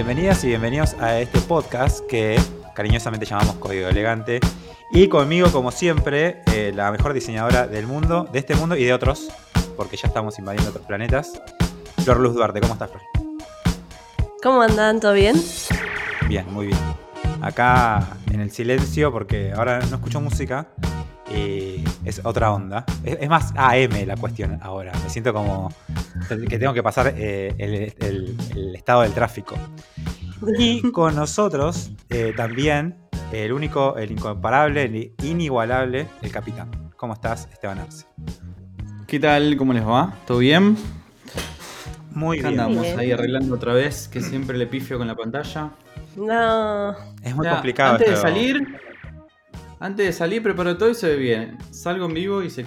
Bienvenidas y bienvenidos a este podcast que cariñosamente llamamos Código Elegante. Y conmigo, como siempre, eh, la mejor diseñadora del mundo, de este mundo y de otros, porque ya estamos invadiendo otros planetas. Flor Luz Duarte, ¿cómo estás, Flor? ¿Cómo andan? ¿Todo bien? Bien, muy bien. Acá en el silencio, porque ahora no escucho música, y es otra onda. Es, más AM la cuestión ahora. Me siento como que tengo que pasar eh, el, estado del tráfico. Y con nosotros eh, también el único, el incomparable, el inigualable, el capitán. ¿Cómo estás, Esteban Arce? ¿Qué tal? ¿Cómo les va? ¿Todo bien? Muy bien. Andamos ahí arreglando otra vez, que siempre le pifio con la pantalla. No. Es muy complicado. Antes de salir, antes de salir preparo todo y se ve bien. Salgo en vivo y se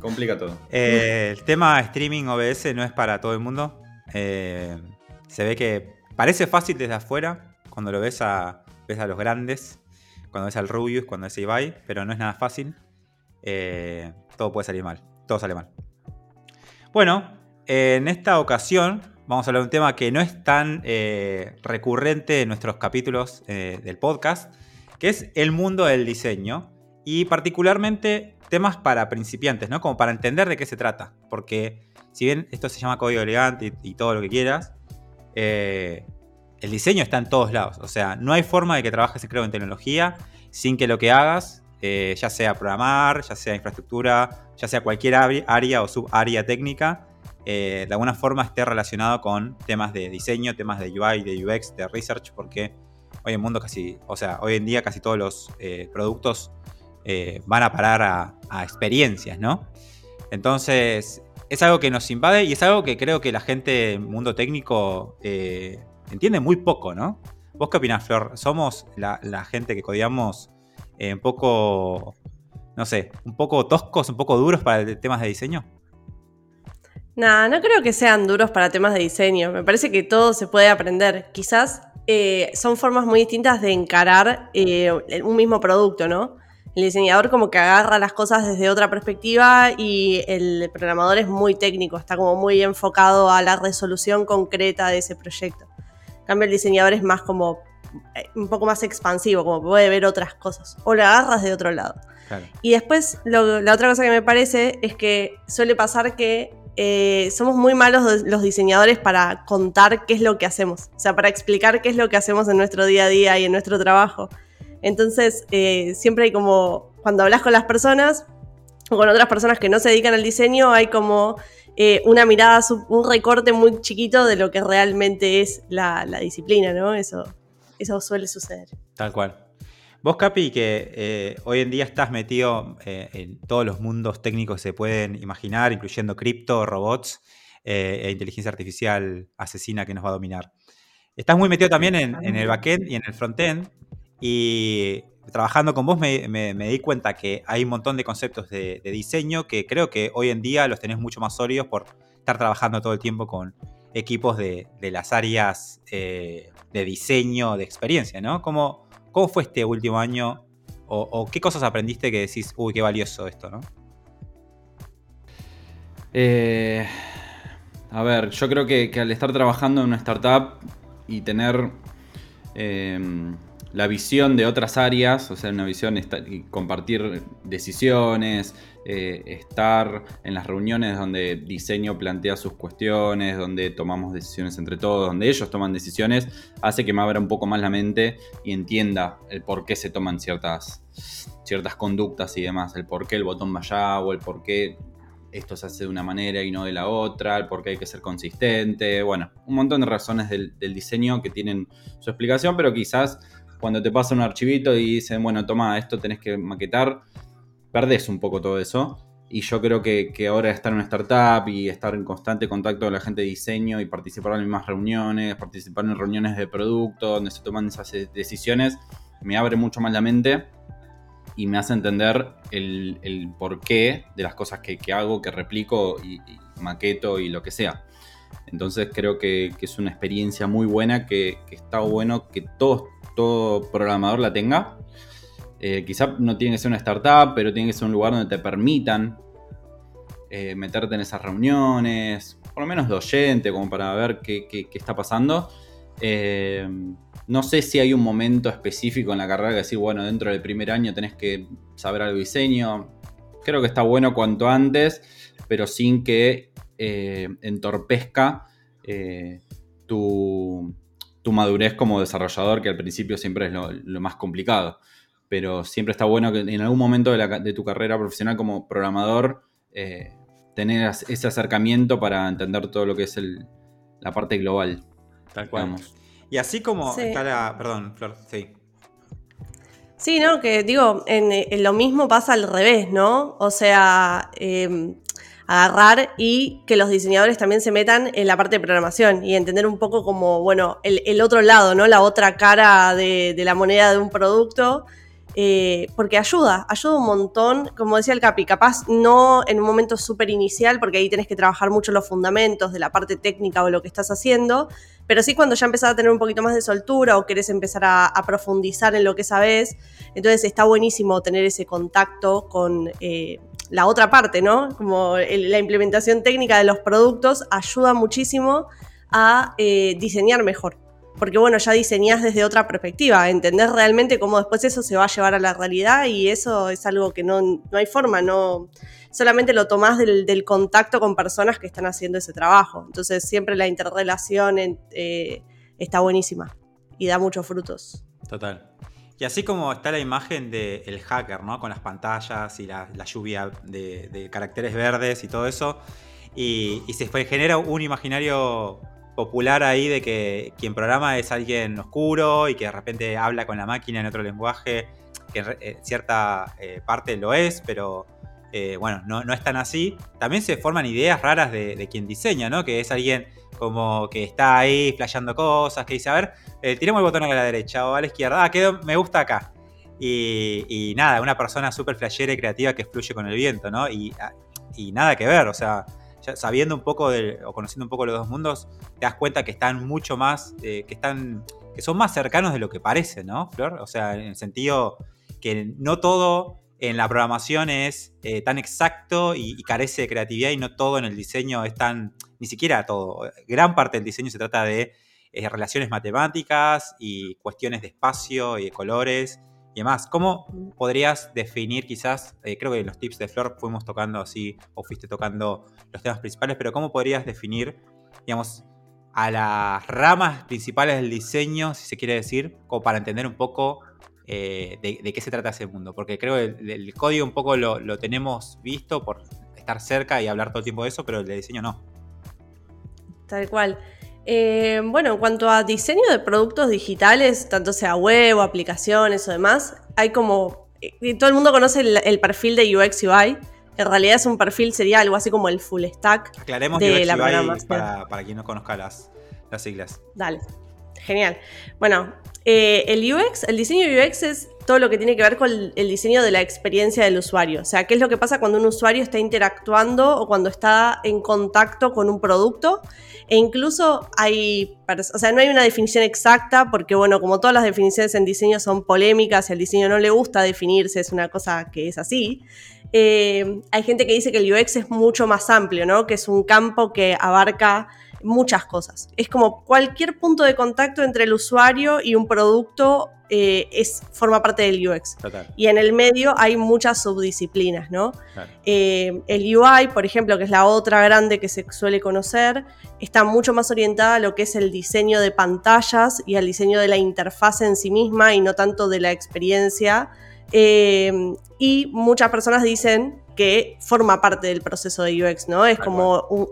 complica todo. Eh, el tema streaming OBS no es para todo el mundo. Eh, se ve que parece fácil desde afuera cuando lo ves a, ves a los grandes, cuando ves al Rubius, cuando ves a Ibai, pero no es nada fácil. Eh, todo puede salir mal. Todo sale mal. Bueno, en esta ocasión vamos a hablar de un tema que no es tan recurrente en nuestros capítulos del podcast que es el mundo del diseño y particularmente temas para principiantes, ¿no? Como para entender de qué se trata. Porque si bien esto se llama código elegante y, todo lo que quieras, eh, el diseño está en todos lados. O sea, no hay forma de que trabajes, creo, en tecnología sin que lo que hagas, eh, ya sea programar, ya sea infraestructura, ya sea cualquier área o subárea técnica, eh, de alguna forma esté relacionado con temas de diseño, temas de UI, de UX, de research, porque hoy en mundo casi, o sea, hoy en día casi todos los eh, productos eh, van a parar a, experiencias, ¿no? Entonces, es algo que nos invade y es algo que creo que la gente del mundo técnico eh, entiende muy poco, ¿no? ¿Vos qué opinás, Flor? ¿Somos la, gente que codiamos un poco, no sé, un poco toscos, un poco duros para temas de diseño? No, no creo que sean duros para temas de diseño. Me parece que todo se puede aprender. Quizás eh, son formas muy distintas de encarar eh, un mismo producto, ¿no? El diseñador como que agarra las cosas desde otra perspectiva y el programador es muy técnico, está como muy enfocado a la resolución concreta de ese proyecto. En cambio, el diseñador es más como eh, un poco más expansivo, como puede ver otras cosas, o lo agarras de otro lado. Y después, la otra cosa que me parece es que suele pasar que eh, somos muy malos los diseñadores para contar qué es lo que hacemos, o sea, para explicar qué es lo que hacemos en nuestro día a día y en nuestro trabajo. Entonces, eh, siempre hay como, cuando hablas con las personas o con otras personas que no se dedican al diseño, hay como eh, una mirada, un recorte muy chiquito de lo que realmente es la, la disciplina, ¿no? Eso, eso suele suceder. Tal cual. Vos, Capi, que eh, hoy en día estás metido eh, en todos los mundos técnicos que se pueden imaginar, incluyendo cripto, robots eh, e inteligencia artificial asesina que nos va a dominar. Estás muy metido también en, el backend y en el frontend. Y trabajando con vos me, di cuenta que hay un montón de conceptos de, diseño que creo que hoy en día los tenés mucho más sólidos por estar trabajando todo el tiempo con equipos de, las áreas de diseño, de experiencia, ¿no? ¿Cómo, ¿Cómo fue este último año? O, qué cosas aprendiste que decís, uy, qué valioso esto, ¿no? Eh, a ver, yo creo que, al estar trabajando en una startup y tener em, la visión de otras áreas, o sea, una visión y compartir decisiones, eh, estar en las reuniones donde diseño plantea sus cuestiones, donde tomamos decisiones entre todos, donde ellos toman decisiones, hace que me abra un poco más la mente y entienda el por qué se toman ciertas, ciertas conductas y demás, el por qué el botón va allá o el por qué esto se hace de una manera y no de la otra, el por qué hay que ser consistente, bueno, un montón de razones del, del diseño que tienen su explicación, pero quizás cuando te pasa un archivito y dicen, bueno, toma, esto tenés que maquetar, perdés un poco todo eso. Y yo creo que, ahora estar en una startup y estar en constante contacto con la gente de diseño y participar en las mismas reuniones, participar en reuniones de producto donde se toman esas decisiones, me abre mucho más la mente y me hace entender el, porqué de las cosas que, hago, que replico y, maqueto y lo que sea. Entonces creo que, es una experiencia muy buena, que, está bueno que todo, todo programador la tenga eh, quizá no tiene que ser una startup, pero tiene que ser un lugar donde te permitan eh, meterte en esas reuniones, por lo menos de oyente, como para ver qué, está pasando. Eh, no sé si hay un momento específico en la carrera que decir, bueno, dentro del primer año tenés que saber algo de diseño. Creo que está bueno cuanto antes, pero sin que eh, entorpezca tu, madurez como desarrollador, que al principio siempre es lo, más complicado. Pero siempre está bueno que en algún momento de, tu carrera profesional como programador eh, tener ese acercamiento para entender todo lo que es la parte global. Tal cual. Y así como está la. Perdón, Flor, sí. Sí, no, que digo, en, lo mismo pasa al revés, ¿no? O sea, em, agarrar y que los diseñadores también se metan en la parte de programación y entender un poco como, bueno, el, otro lado, ¿no? La otra cara de, de la moneda de un producto eh, porque ayuda, ayuda un montón, como decía el Capi, capaz no en un momento súper inicial, porque ahí tenés que trabajar mucho los fundamentos de la parte técnica o lo que estás haciendo, pero sí cuando ya empezás a tener un poquito más de soltura o querés empezar a, profundizar en lo que sabes, entonces está buenísimo tener ese contacto con eh, la otra parte, ¿no? Como la implementación técnica de los productos ayuda muchísimo a eh, diseñar mejor porque bueno, ya diseñás desde otra perspectiva, entendés realmente cómo después eso se va a llevar a la realidad y eso es algo que no, no hay forma, no solamente lo tomás del, contacto con personas que están haciendo ese trabajo. Entonces siempre la interrelación eh, está buenísima y da muchos frutos. Total. Y así como está la imagen del hacker, ¿no? Con las pantallas y la, lluvia de, caracteres verdes y todo eso. Y se genera un imaginario popular ahí de que quien programa es alguien oscuro y que de repente habla con la máquina en otro lenguaje, que en eh, cierta eh, parte lo es, pero eh, bueno, no, no, es tan así. También se forman ideas raras de, quien diseña, ¿no? Que es alguien como que está ahí flasheando cosas, que dice, a ver, tiremos el botón a la derecha o a la izquierda, ah, quedó, me gusta acá. Y, nada, una persona súper flashera y creativa que fluye con el viento, ¿no? Y, y nada que ver, o sea, sabiendo un poco o conociendo un poco los dos mundos, te das cuenta que están mucho más, eh, que están, que son más cercanos de lo que parece, ¿no, Flor? O sea, en el sentido que no todo en la programación es eh, tan exacto y, carece de creatividad y no todo en el diseño es tan, ni siquiera todo. Gran parte del diseño se trata de eh, relaciones matemáticas y cuestiones de espacio y de colores y demás. ¿Cómo podrías definir quizás, eh, creo que en los tips de Flor fuimos tocando así, o fuiste tocando los temas principales, pero cómo podrías definir, digamos, a las ramas principales del diseño, si se quiere decir, como para entender un poco eh, de, qué se trata ese mundo? Porque creo que el, código un poco lo, lo, tenemos visto por estar cerca y hablar todo el tiempo de eso, pero el de diseño no. Tal cual. Eh, bueno, en cuanto a diseño de productos digitales, tanto sea web o aplicaciones o demás, hay como. Eh, todo el mundo conoce el, perfil de UX UI. En realidad es un perfil, sería algo así como el full stack. Aclaremos de UX UI para, para, quien no conozca las, las siglas. Dale. Genial. Bueno, eh, el UX, el diseño UX es todo lo que tiene que ver con el, diseño de la experiencia del usuario. O sea, qué es lo que pasa cuando un usuario está interactuando o cuando está en contacto con un producto. E incluso hay, o sea, no hay una definición exacta porque, bueno, como todas las definiciones en diseño son polémicas y al diseño no le gusta definirse, es una cosa que es así. Eh, hay gente que dice que el UX es mucho más amplio, ¿no? Que es un campo que abarca muchas cosas. Es como cualquier punto de contacto entre el usuario y un producto eh, es, forma parte del UX. Y en el medio hay muchas subdisciplinas, ¿no? Eh, el UI, por ejemplo, que es la otra grande que se suele conocer, está mucho más orientada a lo que es el diseño de pantallas y al diseño de la interfaz en sí misma y no tanto de la experiencia. Eh, y muchas personas dicen que forma parte del proceso de UX, ¿no? Es como un,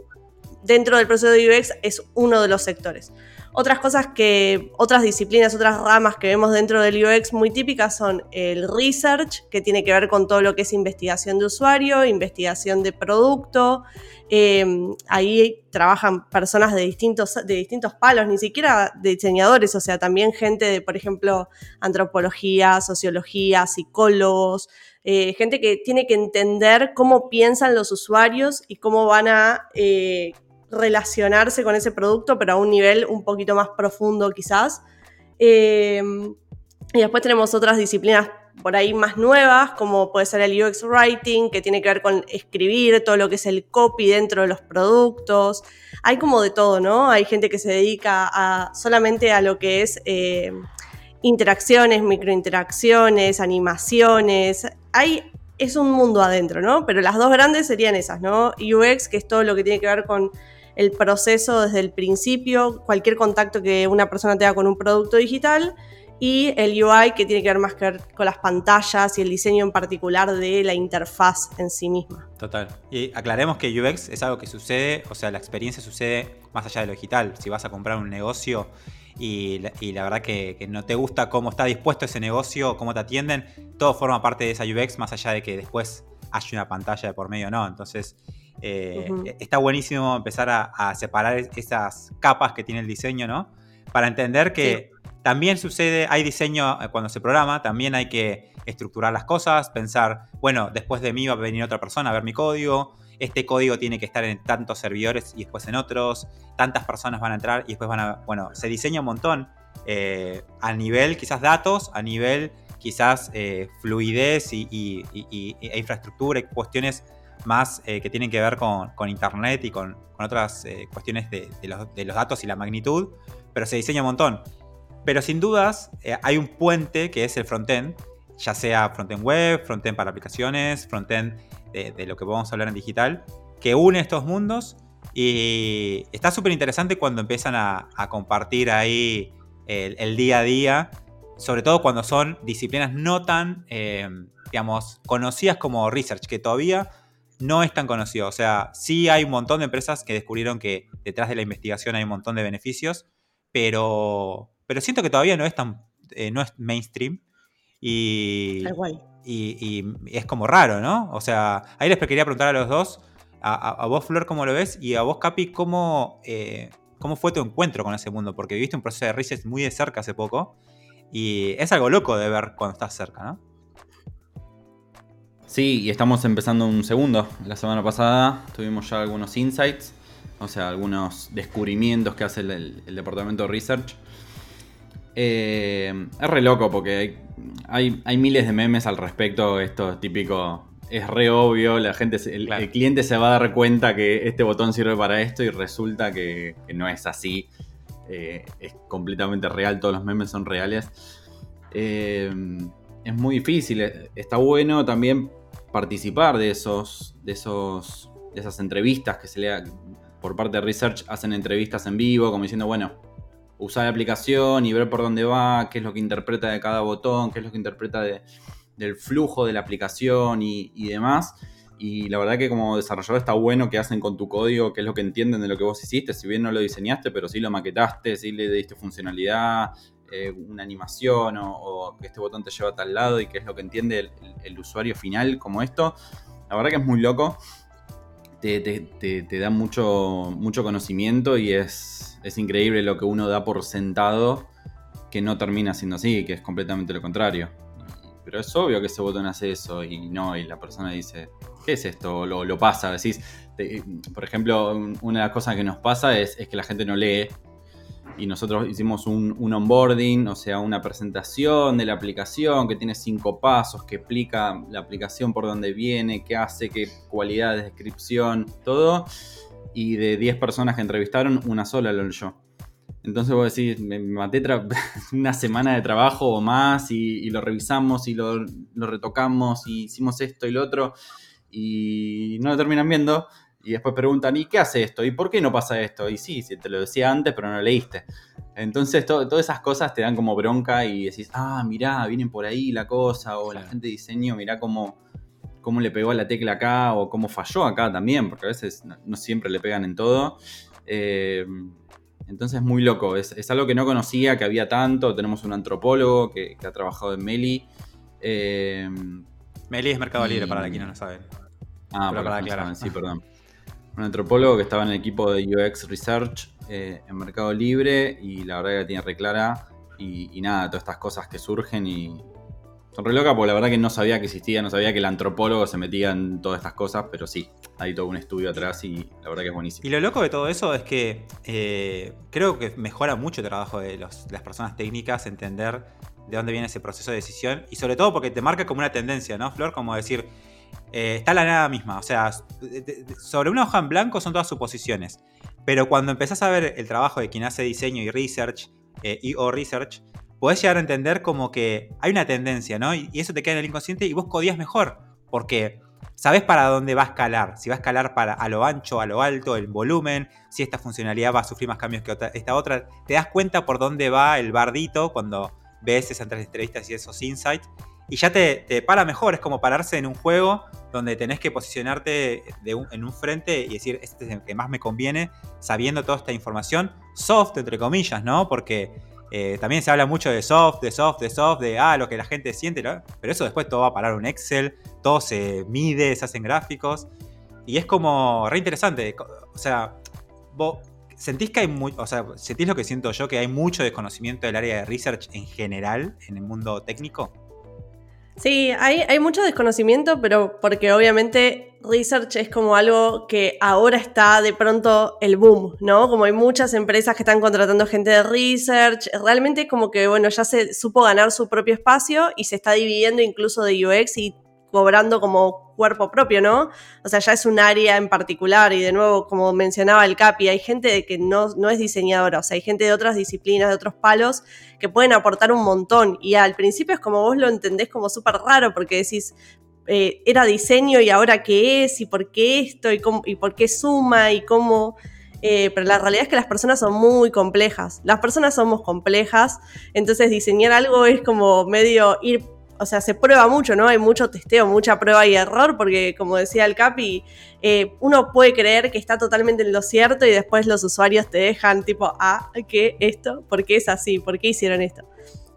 dentro del proceso de UX es uno de los sectores. Otras cosas que, otras disciplinas, otras ramas que vemos dentro del UX muy típicas son el research, que tiene que ver con todo lo que es investigación de usuario, investigación de producto. Eh, ahí trabajan personas de distintos, de distintos palos, ni siquiera diseñadores, o sea, también gente de, por ejemplo, antropología, sociología, psicólogos, eh, gente que tiene que entender cómo piensan los usuarios y cómo van a eh, relacionarse con ese producto, pero a un nivel un poquito más profundo quizás. Eh, y después tenemos otras disciplinas por ahí más nuevas, como puede ser el UX Writing, que tiene que ver con escribir todo lo que es el copy dentro de los productos. Hay como de todo, ¿no? Hay gente que se dedica a, solamente a lo que es eh, interacciones, microinteracciones, animaciones. Hay, es un mundo adentro, ¿no? Pero las dos grandes serían esas, ¿no? UX, que es todo lo que tiene que ver con el proceso desde el principio, cualquier contacto que una persona tenga con un producto digital y el UI que tiene que ver más que ver con las pantallas y el diseño en particular de la interfaz en sí misma. Total. Y aclaremos que UX es algo que sucede, o sea, la experiencia sucede más allá de lo digital. Si vas a comprar un negocio y la, verdad que, no te gusta cómo está dispuesto ese negocio, cómo te atienden, todo forma parte de esa UX más allá de que después haya una pantalla de por medio o no. Entonces, eh, está buenísimo empezar a, separar esas capas que tiene el diseño, ¿no? Para entender que... También sucede, hay diseño eh, cuando se programa, también hay que estructurar las cosas, pensar, bueno, después de mí va a venir otra persona a ver mi código, este código tiene que estar en tantos servidores y después en otros, tantas personas van a entrar y después van a, bueno, se diseña un montón eh, a nivel quizás datos, a nivel quizás eh, fluidez y, e infraestructura y cuestiones más que tienen que ver con, Internet y con, otras cuestiones de, los, de los datos y la magnitud, pero se diseña un montón. Pero sin dudas eh, hay un puente que es el frontend, ya sea frontend web, frontend para aplicaciones, frontend de, de lo que vamos a hablar en digital, que une estos mundos y está súper interesante cuando empiezan a, compartir ahí el, día a día, sobre todo cuando son disciplinas no tan, eh, digamos, conocidas como research, que todavía no es tan conocido. O sea, sí hay un montón de empresas que descubrieron que detrás de la investigación hay un montón de beneficios, pero pero siento que todavía no es tan, eh, no es mainstream. Y, y, es como raro, ¿no? O sea, ahí les quería preguntar a los dos, a, vos Flor, ¿cómo lo ves? Y a vos, Capi, ¿cómo, eh, ¿cómo fue tu encuentro con ese mundo? Porque viviste un proceso de research muy de cerca hace poco. Y es algo loco de ver cuando estás cerca, ¿no? Sí, y estamos empezando un segundo. La semana pasada tuvimos ya algunos insights, o sea, algunos descubrimientos que hace el, el departamento de research. Eh, es re loco porque hay, hay, miles de memes al respecto. Esto es típico. Es re obvio. La gente, el, cliente se va a dar cuenta que este botón sirve para esto y resulta que, no es así. Eh, es completamente real. Todos los memes son reales. Eh, es muy difícil. Está bueno también participar de esos. de esos. de esas entrevistas que se lea. Por parte de Research hacen entrevistas en vivo, como diciendo, bueno, usar la aplicación y ver por dónde va, qué es lo que interpreta de cada botón, qué es lo que interpreta del flujo de la aplicación y, demás. Y la verdad que como desarrollador está bueno que hacen con tu código, qué es lo que entienden de lo que vos hiciste, si bien no lo diseñaste, pero sí lo maquetaste, sí le diste funcionalidad, eh, una animación o, que este botón te lleva a tal lado y qué es lo que entiende el, usuario final como esto. La verdad que es muy loco, te, te da mucho, mucho conocimiento y es, es increíble lo que uno da por sentado que no termina siendo así, que es completamente lo contrario. Pero es obvio que ese botón hace eso y no, y la persona dice, ¿qué es esto? Lo, lo pasa, decís, por ejemplo, una de las cosas que nos pasa es, que la gente no lee y nosotros hicimos un, un, onboarding, o sea, una presentación de la aplicación que tiene cinco pasos, que explica la aplicación por dónde viene, qué hace, qué cualidades, descripción, todo. Y de 10 personas que entrevistaron, una sola lo leyó. Entonces vos decís, me maté una semana de trabajo o más y, lo revisamos y lo, retocamos y hicimos esto y lo otro. Y no lo terminan viendo y después preguntan, ¿y qué hace esto? ¿Y por qué no pasa esto? Y sí, si te lo decía antes pero no leíste. Entonces todas esas cosas te dan como bronca y decís, ah, mirá, vienen por ahí la cosa o la gente de diseño, mirá cómo cómo le pegó a la tecla acá o cómo falló acá también, porque a veces no, siempre le pegan en todo. Eh, entonces es muy loco, es, algo que no conocía, que había tanto. Tenemos un antropólogo que, ha trabajado en Meli. Eh, Meli es Mercado Libre, para quienes no lo saben. Ah, para, para sí, perdón. Un antropólogo que estaba en el equipo de UX Research eh, en Mercado Libre y la verdad que la tiene reclara. Y, y nada, todas estas cosas que surgen y, son re loca porque la verdad que no sabía que existía, no sabía que el antropólogo se metía en todas estas cosas, pero sí, hay todo un estudio atrás y la verdad que es buenísimo. Y lo loco de todo eso es que eh, creo que mejora mucho el trabajo de, las personas técnicas entender de dónde viene ese proceso de decisión y sobre todo porque te marca como una tendencia, ¿no, Flor? Como decir, eh, está la nada misma, o sea, sobre una hoja en blanco son todas suposiciones, pero cuando empezás a ver el trabajo de quien hace diseño y research, eh, y o research, podés llegar a entender como que hay una tendencia, ¿no? Y, eso te queda en el inconsciente y vos codías mejor, porque sabes para dónde va a escalar, si va a escalar para a lo ancho, a lo alto, el volumen, si esta funcionalidad va a sufrir más cambios que esta otra, te das cuenta por dónde va el bardito cuando ves esas entrevistas y esos insights. Y ya te, para mejor, es como pararse en un juego donde tenés que posicionarte en un frente y decir, este es el que más me conviene, sabiendo toda esta información, soft, entre comillas, ¿no? Porque eh, también se habla mucho de soft, de soft, de soft, de ah, lo que la gente siente, pero eso después todo va a parar un Excel, todo se mide, se hacen gráficos. Y es como re interesante. O sea, vos ¿Sentís que hay o sea, sentís lo que siento yo, que hay mucho desconocimiento del área de research en general en el mundo técnico? Sí, hay, hay mucho desconocimiento, pero porque obviamente research es como algo que ahora está de pronto el boom, ¿no? Como hay muchas empresas que están contratando gente de research, realmente como que, bueno, ya se supo ganar su propio espacio y se está dividiendo incluso de UX y cobrando como cuerpo propio, ¿no? O sea, ya es un área en particular y de nuevo, como mencionaba el Capi, hay gente que no, no es diseñadora, o sea, hay gente de otras disciplinas, de otros palos, que pueden aportar un montón y al principio es como vos lo entendés como súper raro porque decís, eh, era diseño y ahora qué es y por qué esto y, por qué suma y cómo... Eh, pero la realidad es que las personas son muy complejas. Las personas somos complejas, entonces diseñar algo es como medio ir o sea, se prueba mucho, ¿no? Hay mucho testeo, mucha prueba y error, porque como decía el Capi, eh, uno puede creer que está totalmente en lo cierto y después los usuarios te dejan tipo, ah, ¿qué esto? ¿Por qué es así? ¿Por qué hicieron esto?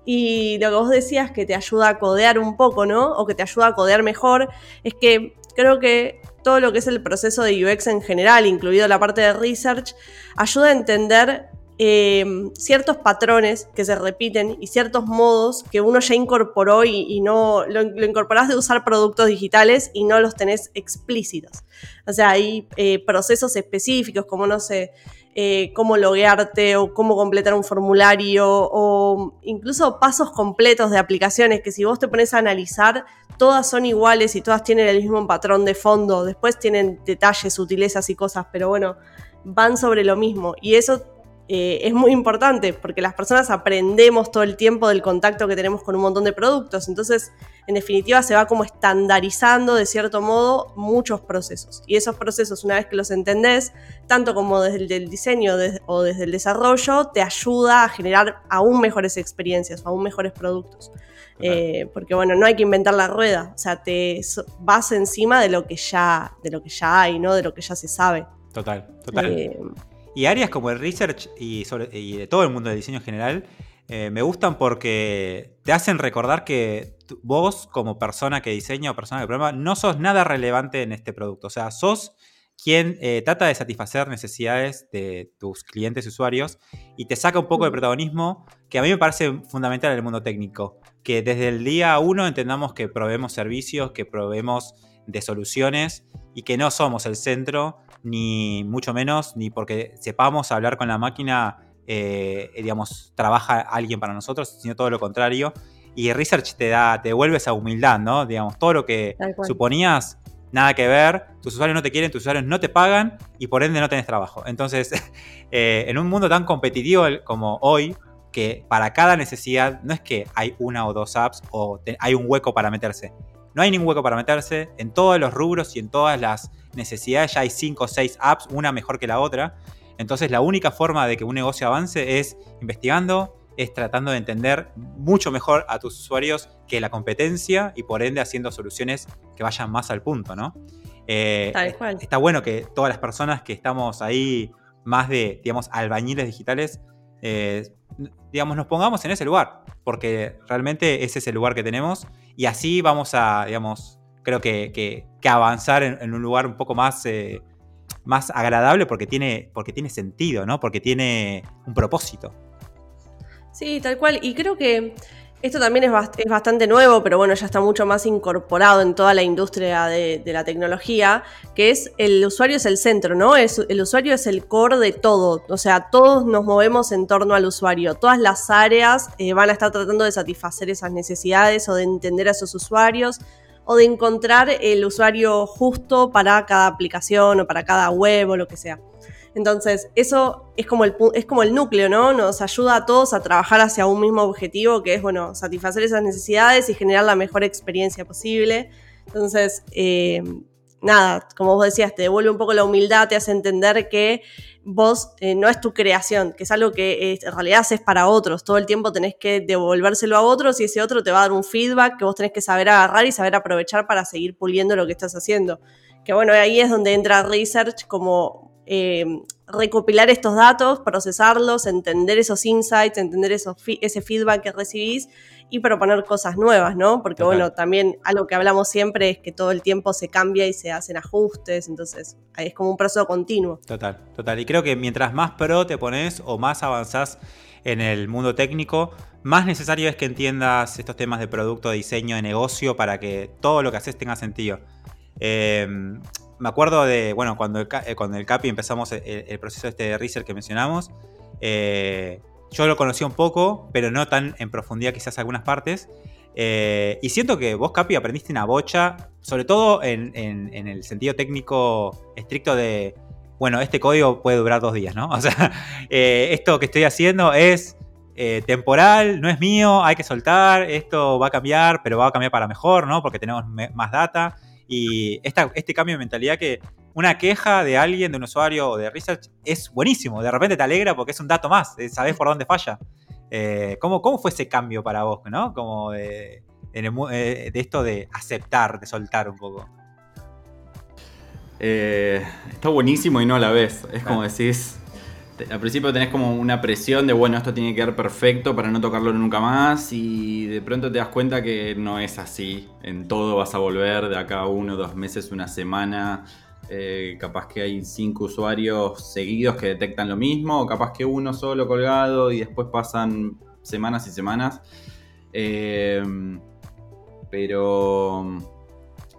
Y lo que vos decías que te ayuda a codear un poco, ¿no? O que te ayuda a codear mejor, es que creo que todo lo que es el proceso de UX en general, incluido la parte de research, ayuda a entender Em, ciertos patrones que se repiten y ciertos modos que uno ya incorporó y, no lo, incorporás de usar productos digitales y no los tenés explícitos. O sea, hay eh, procesos específicos como, no sé, eh, cómo loguearte o cómo completar un formulario o incluso pasos completos de aplicaciones que si vos te pones a analizar, todas son iguales y todas tienen el mismo patrón de fondo. Después tienen detalles, sutilezas y cosas, pero bueno, van sobre lo mismo. Y eso eh, es muy importante porque las personas aprendemos todo el tiempo del contacto que tenemos con un montón de productos. Entonces, en definitiva, se va como estandarizando de cierto modo muchos procesos. Y esos procesos, una vez que los entendés, tanto como desde el diseño o desde el desarrollo, te ayuda a generar aún mejores experiencias, aún mejores productos. Eh, porque bueno, no hay que inventar la rueda, o sea, te vas encima de lo que ya, de lo que ya hay, ¿no? De lo que ya se sabe. Total, total. Eh, y áreas como el research y, de todo el mundo del diseño en general eh, me gustan porque te hacen recordar que vos, como persona que diseña o persona que programa, no sos nada relevante en este producto. O sea, sos quien eh, trata de satisfacer necesidades de tus clientes y usuarios y te saca un poco de protagonismo que a mí me parece fundamental en el mundo técnico. Que desde el día uno entendamos que proveemos servicios, que proveemos de soluciones y que no somos el centro ni mucho menos, ni porque sepamos hablar con la máquina, eh, digamos, trabaja alguien para nosotros, sino todo lo contrario. Y research te da, te devuelve esa humildad, ¿no? Digamos, todo lo que suponías, nada que ver, tus usuarios no te quieren, tus usuarios no te pagan y por ende no tenés trabajo. Entonces, eh, en un mundo tan competitivo como hoy, que para cada necesidad no es que hay una o dos apps o hay un hueco para meterse. No hay ningún hueco para meterse. En todos los rubros y en todas las necesidades ya hay 5 o 6 apps, una mejor que la otra. Entonces la única forma de que un negocio avance es investigando, es tratando de entender mucho mejor a tus usuarios que la competencia y por ende haciendo soluciones que vayan más al punto, ¿no? Eh, está bueno que todas las personas que estamos ahí más de, digamos, albañiles digitales, eh, digamos, nos pongamos en ese lugar, porque realmente ese es el lugar que tenemos y así vamos a, digamos, creo que, avanzar en, un lugar un poco más, eh, más agradable porque tiene, porque tiene sentido, ¿no? Porque tiene un propósito. Sí, tal cual. Y creo que Esto también es, bastante nuevo, pero bueno, ya está mucho más incorporado en toda la industria de, la tecnología, que es el usuario es el centro, ¿no? Es, el usuario es el core de todo, o sea, todos nos movemos en torno al usuario, todas las áreas eh, van a estar tratando de satisfacer esas necesidades o de entender a esos usuarios o de encontrar el usuario justo para cada aplicación o para cada web o lo que sea. Entonces, eso es como, el, es como el núcleo, ¿no? Nos ayuda a todos a trabajar hacia un mismo objetivo, que es, bueno, satisfacer esas necesidades y generar la mejor experiencia posible. Entonces, eh, nada, como vos decías, te devuelve un poco la humildad, te hace entender que vos eh, no es tu creación, que es algo que en realidad haces para otros. Todo el tiempo tenés que devolvérselo a otros y ese otro te va a dar un feedback que vos tenés que saber agarrar y saber aprovechar para seguir puliendo lo que estás haciendo. Que bueno, ahí es donde entra Research como eh, recopilar estos datos, procesarlos, entender esos insights, entender ese feedback que recibís y proponer cosas nuevas, ¿no? Porque bueno, también algo que hablamos siempre es que todo el tiempo se cambia y se hacen ajustes, entonces es como un proceso continuo. Total, total. Y creo que mientras más pro te pones o más avanzás en el mundo técnico, más necesario es que entiendas estos temas de producto, de diseño, de negocio, para que todo lo que haces tenga sentido. Eh, me acuerdo de, bueno, cuando el, eh, cuando el CAPI empezamos el, proceso este de research que mencionamos, eh, yo lo conocí un poco, pero no tan en profundidad quizás algunas partes. Eh, y siento que vos, Capi, aprendiste una bocha, sobre todo en, el sentido técnico estricto de, bueno, este código puede durar dos días, ¿no? O sea, esto que estoy haciendo es temporal, no es mío, hay que soltar, esto va a cambiar, pero va a cambiar para mejor, ¿no? Porque tenemos más data. Y este cambio de mentalidad que una queja de alguien, de un usuario o de research es buenísimo. De repente te alegra porque es un dato más, eh, sabes por dónde falla. Eh, ¿cómo, fue ese cambio para vos, no? Como de, eh, esto de aceptar, de soltar un poco. está buenísimo y no a la vez. Es como decís, al principio tenés como una presión de, bueno, esto tiene que quedar perfecto para no tocarlo nunca más y de pronto te das cuenta que no es así. En todo vas a volver de acá uno, dos meses, una semana. Eh, capaz que hay cinco usuarios seguidos que detectan lo mismo, o capaz que uno solo colgado y después pasan semanas y semanas. Eh, pero,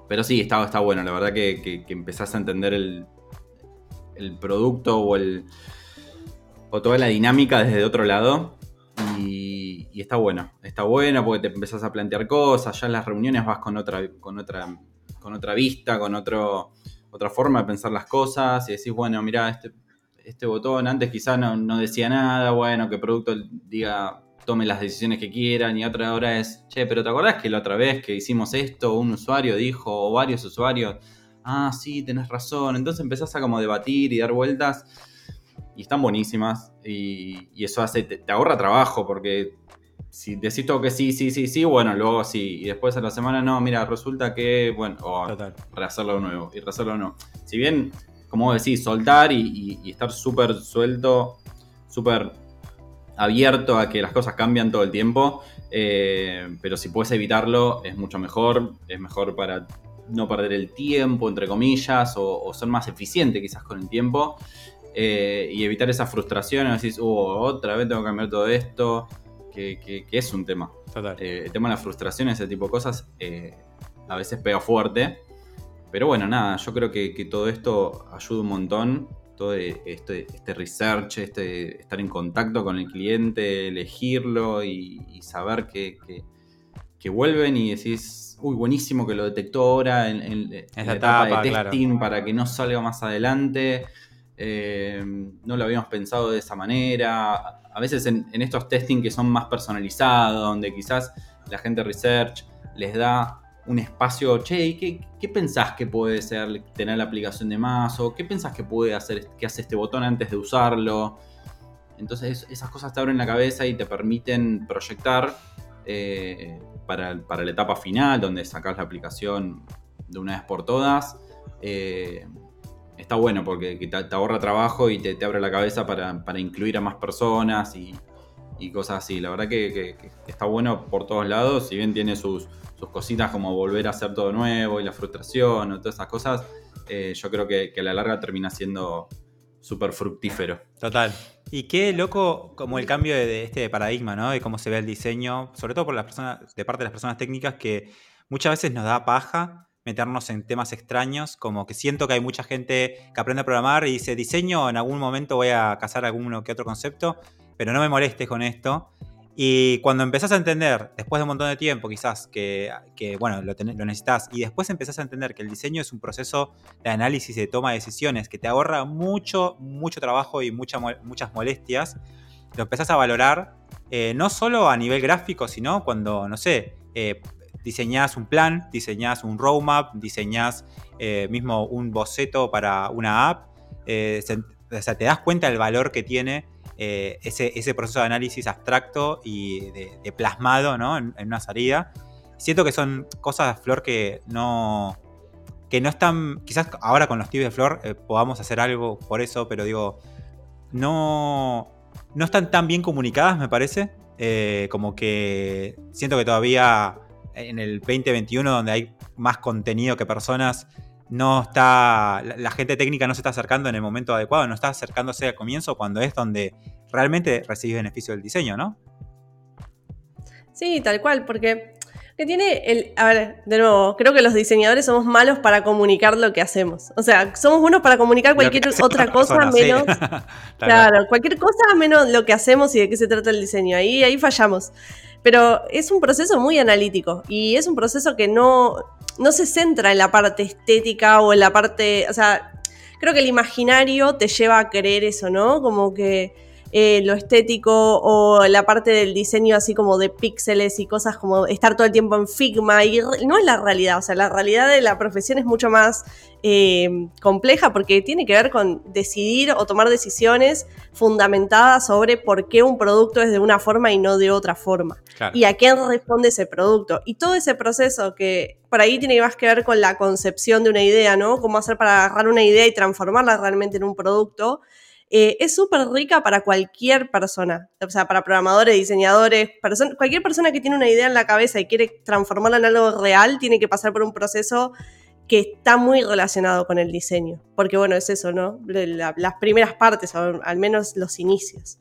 pero sí, está, está bueno. La verdad que, empezás a entender el, el producto o el o toda la dinámica desde otro lado. Y, está bueno, está bueno porque te empezás a plantear cosas, ya en las reuniones vas con otra, con otra, con otra vista, con otro, otra forma de pensar las cosas y decís, bueno, mira, este, este botón antes quizás no, decía nada, bueno, que el producto diga, tome las decisiones que quieran y otra hora es, che, pero ¿te acordás que la otra vez que hicimos esto, un usuario dijo, o varios usuarios, ah, sí, tenés razón, entonces empezás a como debatir y dar vueltas y están buenísimas y, eso hace, te, ahorra trabajo porque si decís todo que sí, sí, sí, sí, bueno, luego sí, y después a la semana no, mira, resulta que, bueno, o rehacerlo de nuevo y rehacerlo nuevo. Si bien, como decís, soltar y, estar súper suelto, súper abierto a que las cosas cambian todo el tiempo, eh, pero si puedes evitarlo es mucho mejor, es mejor para no perder el tiempo, entre comillas, o, o ser más eficiente quizás con el tiempo. Eh, y evitar esa frustración, decís, uh, otra vez tengo que cambiar todo esto, que, es un tema. Eh, el tema de la frustración, ese tipo de cosas, eh, a veces pega fuerte. Pero bueno, nada, yo creo que, todo esto ayuda un montón. Todo este, este research, este estar en contacto con el cliente, elegirlo y, saber que, vuelven y decís, uy, buenísimo que lo detectó ahora en, la etapa, de testing para que no salga más adelante. Eh, no lo habíamos pensado de esa manera. A veces en, estos testing que son más personalizados, donde quizás la gente research les da un espacio, che, ¿qué, ¿qué, pensás que puede ser tener la aplicación de más? ¿O qué pensás que puede hacer, que hace este botón antes de usarlo? Entonces esas cosas te abren la cabeza y te permiten proyectar eh, para, la etapa final, donde sacas la aplicación de una vez por todas. Eh, está bueno porque te, ahorra trabajo y te, abre la cabeza para, incluir a más personas y, cosas así. La verdad que, está bueno por todos lados, si bien tiene sus, cositas como volver a hacer todo nuevo y la frustración o todas esas cosas, eh, yo creo que, a la larga termina siendo súper fructífero. Total. Y qué loco como el cambio de, este paradigma, ¿no? De cómo se ve el diseño, sobre todo por las personas, de parte de las personas técnicas que muchas veces nos da paja meternos en temas extraños, como que siento que hay mucha gente que aprende a programar y dice, diseño, en algún momento voy a cazar alguno que otro concepto, pero no me molestes con esto. Y cuando empezás a entender, después de un montón de tiempo quizás, que, bueno, lo, necesitas, y después empezás a entender que el diseño es un proceso de análisis de toma de decisiones que te ahorra mucho, mucho trabajo y muchas molestias, lo empezás a valorar eh, no solo a nivel gráfico, sino cuando, no sé, eh, diseñás un plan, diseñás un roadmap, diseñás eh, mismo un boceto para una app, o sea, te das cuenta del valor que tiene eh, ese, proceso de análisis abstracto y de, plasmado en, una salida. Siento que son cosas, Flor, que no, que no están, quizás ahora con los tips de Flor eh, podamos hacer algo por eso, pero digo, no, no están tan bien comunicadas, me parece. Eh, como que siento que todavía en el 2021, donde hay más contenido que personas, no está, la, gente técnica no se está acercando en el momento adecuado, no está acercándose al comienzo cuando es donde realmente recibís beneficio del diseño, ¿no? Sí, tal cual, porque que tiene el. A ver, de nuevo, creo que los diseñadores somos malos para comunicar lo que hacemos. O sea, somos buenos para comunicar cualquier otra cosa menos. claro, cualquier cosa menos lo que hacemos y de qué se trata el diseño. Ahí, ahí fallamos. Pero es un proceso muy analítico y es un proceso que no, no se centra en la parte estética o en la parte, o sea, creo que el imaginario te lleva a creer eso, ¿no? Como que eh, lo estético o la parte del diseño así como de píxeles y cosas como estar todo el tiempo en Figma y no es la realidad, o sea, la realidad de la profesión es mucho más eh, compleja porque tiene que ver con decidir o tomar decisiones fundamentadas sobre por qué un producto es de una forma y no de otra forma y a quién responde ese producto. Y todo ese proceso que por ahí tiene más que ver con la concepción de una idea, ¿no? Cómo hacer para agarrar una idea y transformarla realmente en un producto. Eh, es súper rica para cualquier persona, o sea, para programadores, diseñadores, cualquier persona que tiene una idea en la cabeza y quiere transformarla en algo real, tiene que pasar por un proceso que está muy relacionado con el diseño, porque bueno, es eso, ¿no? las primeras partes, al menos los inicios.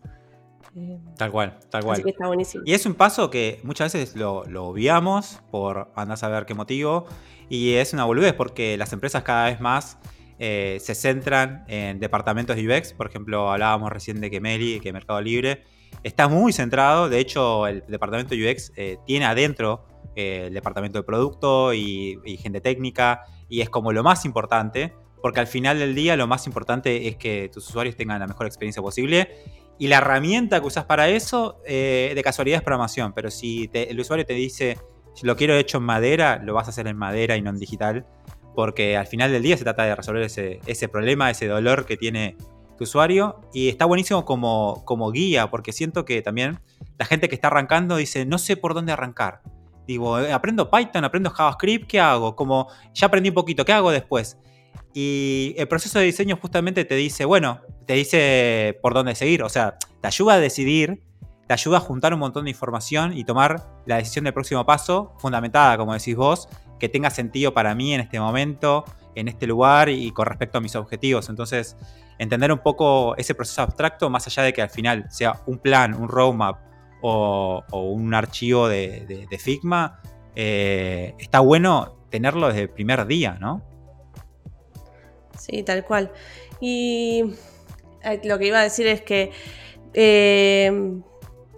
Eh, tal cual, tal cual. Así que está buenísimo. Y es un paso que muchas veces lo, lo obviamos por andar a ver qué motivo. Y es una boludez porque las empresas cada vez más eh, se centran en departamentos de UX. Por ejemplo, hablábamos recién de que Meli, que Mercado Libre, está muy centrado. De hecho, el departamento de UX eh, tiene adentro eh, el departamento de producto y, gente técnica. Y es como lo más importante. Porque al final del día lo más importante es que tus usuarios tengan la mejor experiencia posible. Y la herramienta que usas para eso, de casualidad, es programación. Pero si el usuario te dice, lo quiero hecho en madera, lo vas a hacer en madera y no en digital porque al final del día se trata de resolver ese, problema, ese dolor que tiene tu usuario. Y está buenísimo como, como guía, porque siento que también la gente que está arrancando dice, no sé por dónde arrancar. Digo, eh, aprendo Python, aprendo JavaScript, ¿qué hago? Como ya aprendí un poquito, ¿qué hago después? Y el proceso de diseño justamente te dice, bueno, te dice por dónde seguir, o sea, te ayuda a decidir, te ayuda a juntar un montón de información y tomar la decisión del próximo paso, fundamentada, como decís vos, que tenga sentido para mí en este momento, en este lugar y con respecto a mis objetivos. Entonces, entender un poco ese proceso abstracto, más allá de que al final sea un plan, un roadmap o, un archivo de, Figma, eh, está bueno tenerlo desde el primer día, ¿no? Sí, tal cual. Y eh, lo que iba a decir es que eh,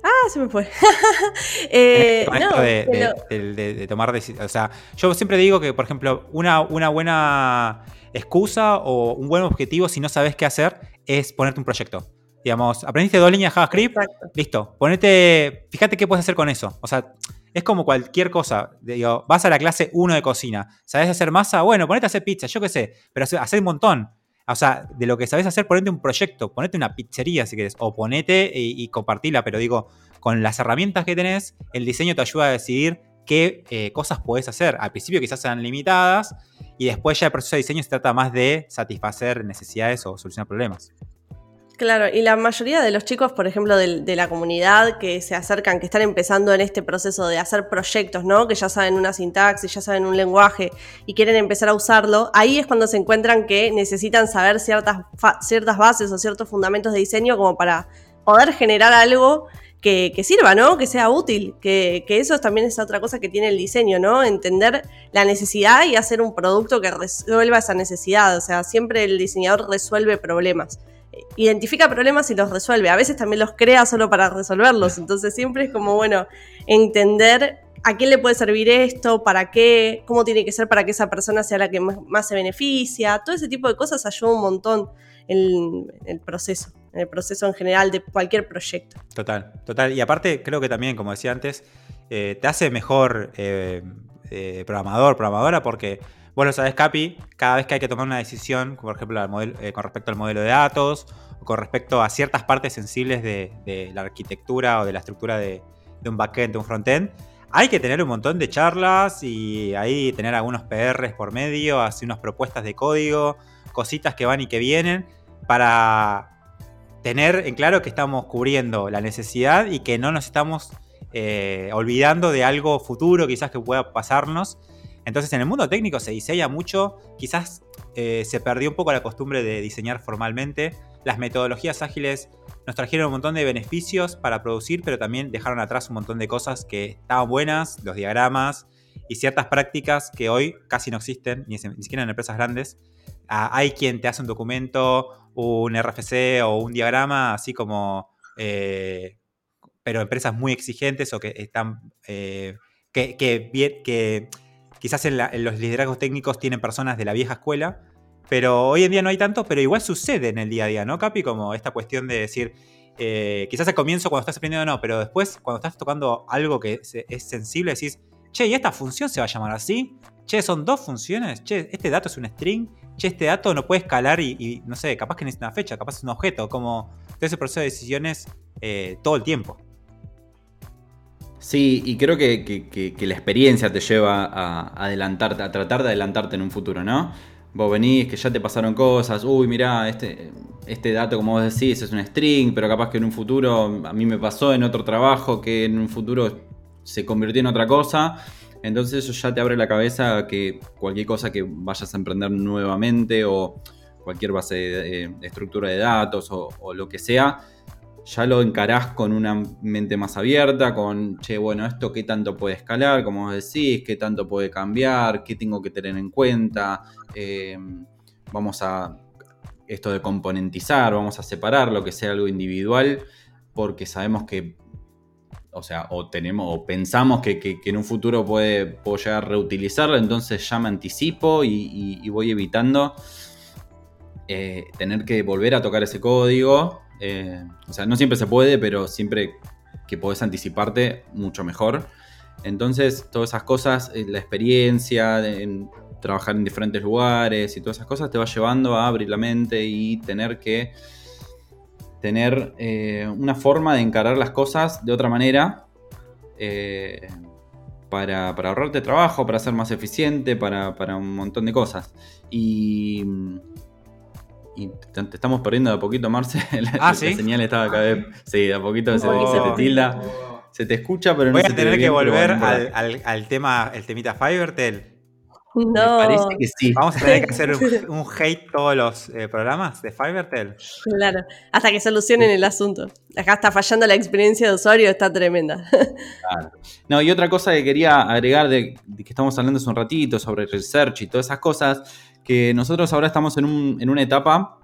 Ah, se me fue. eh, no, de, tomar decisiones. O sea, yo siempre digo que, por ejemplo, una, una buena excusa o un buen objetivo, si no sabes qué hacer, es ponerte un proyecto. Digamos, aprendiste dos líneas de JavaScript, listo. Ponete, fíjate qué puedes hacer con eso. O sea, es como cualquier cosa. Digo, vas a la clase 1 de cocina. ¿Sabes hacer masa? Bueno, ponete a hacer pizza, yo qué sé. Pero hacer un montón. O sea, de lo que sabes hacer, ponete un proyecto, ponete una pizzería si quieres, o ponete y, compartila, pero digo, con las herramientas que tenés, el diseño te ayuda a decidir qué eh, cosas puedes hacer. Al principio quizás sean limitadas y después ya el proceso de diseño se trata más de satisfacer necesidades o solucionar problemas. Claro, y la mayoría de los chicos, por ejemplo, de, la comunidad que se acercan, que están empezando en este proceso de hacer proyectos, ¿no? Que ya saben una sintaxis, ya saben un lenguaje y quieren empezar a usarlo, ahí es cuando se encuentran que necesitan saber ciertas, ciertas bases o ciertos fundamentos de diseño como para poder generar algo que, sirva, ¿no? Que sea útil, que, que, eso también es otra cosa que tiene el diseño, ¿no? Entender la necesidad y hacer un producto que resuelva esa necesidad. O sea, siempre el diseñador resuelve problemas identifica problemas y los resuelve. A veces también los crea solo para resolverlos. Entonces siempre es como, bueno, entender a quién le puede servir esto, para qué, cómo tiene que ser para que esa persona sea la que más, se beneficia. Todo ese tipo de cosas ayuda un montón en, el proceso, en el proceso en general de cualquier proyecto. Total, total. Y aparte creo que también, como decía antes, eh, te hace mejor eh, eh, programador, programadora, porque Vos lo sabés, Capi, cada vez que hay que tomar una decisión, por ejemplo eh, con respecto al modelo de datos, o con respecto a ciertas partes sensibles de, la arquitectura o de la estructura de, un backend, de un frontend, hay que tener un montón de charlas y ahí tener algunos PRs por medio, hacer unas propuestas de código, cositas que van y que vienen, para tener en claro que estamos cubriendo la necesidad y que no nos estamos eh, olvidando de algo futuro quizás que pueda pasarnos entonces en el mundo técnico se diseña mucho, quizás eh, se perdió un poco la costumbre de diseñar formalmente. Las metodologías ágiles nos trajeron un montón de beneficios para producir, pero también dejaron atrás un montón de cosas que estaban buenas, los diagramas y ciertas prácticas que hoy casi no existen, ni, siquiera en empresas grandes. Ah, hay quien te hace un documento, un RFC o un diagrama, así como... Eh, pero empresas muy exigentes o que están... Eh, que, Quizás en, los liderazgos técnicos tienen personas de la vieja escuela, pero hoy en día no hay tanto, pero igual sucede en el día a día, ¿no, Capi? Como esta cuestión de decir, eh, quizás al comienzo cuando estás aprendiendo no, pero después cuando estás tocando algo que es, sensible, decís, che, ¿y esta función se va a llamar así? Che, son dos funciones, che, este dato es un string, che, este dato no puede escalar y, no sé, capaz que necesita una fecha, capaz es un objeto, como todo ese proceso de decisiones eh, todo el tiempo. Sí, y creo que, la experiencia te lleva a adelantarte, a tratar de adelantarte en un futuro, ¿no? Vos venís, que ya te pasaron cosas, uy, mirá, este, este dato, como vos decís, es un string, pero capaz que en un futuro, a mí me pasó en otro trabajo, que en un futuro se convirtió en otra cosa. Entonces eso ya te abre la cabeza a que cualquier cosa que vayas a emprender nuevamente o cualquier base de, estructura de datos o lo que sea, ya lo encarás con una mente más abierta, con, che, bueno, esto qué tanto puede escalar, como decís, qué tanto puede cambiar, qué tengo que tener en cuenta, eh, vamos a, esto de componentizar, vamos a separar lo que sea algo individual, porque sabemos que, o sea, o tenemos, o pensamos que, en un futuro puede, puedo llegar a reutilizarlo, entonces ya me anticipo y, voy evitando eh, tener que volver a tocar ese código eh, o sea, no siempre se puede, pero siempre que podés anticiparte, mucho mejor. Entonces, todas esas cosas, eh, la experiencia, en trabajar en diferentes lugares y todas esas cosas te va llevando a abrir la mente y tener que tener eh, una forma de encarar las cosas de otra manera para, ahorrarte trabajo, para ser más eficiente, para, para un montón de cosas. Y y te, estamos perdiendo de a poquito, Marce. La, ah, ¿sí? señal estaba cada vez. Sí, de a poquito se, te tilda. Se te escucha, pero Voy no se te Voy a tener que volver al, al, tema, el temita Fivertel. No. Me parece que sí. Vamos a tener que hacer un, hate todos los eh, programas de Fivertel. Claro, hasta que solucionen el asunto. Acá está fallando la experiencia de usuario, está tremenda. Claro. No, y otra cosa que quería agregar de, de que estamos hablando hace un ratito sobre research y todas esas cosas, que nosotros ahora estamos en, una etapa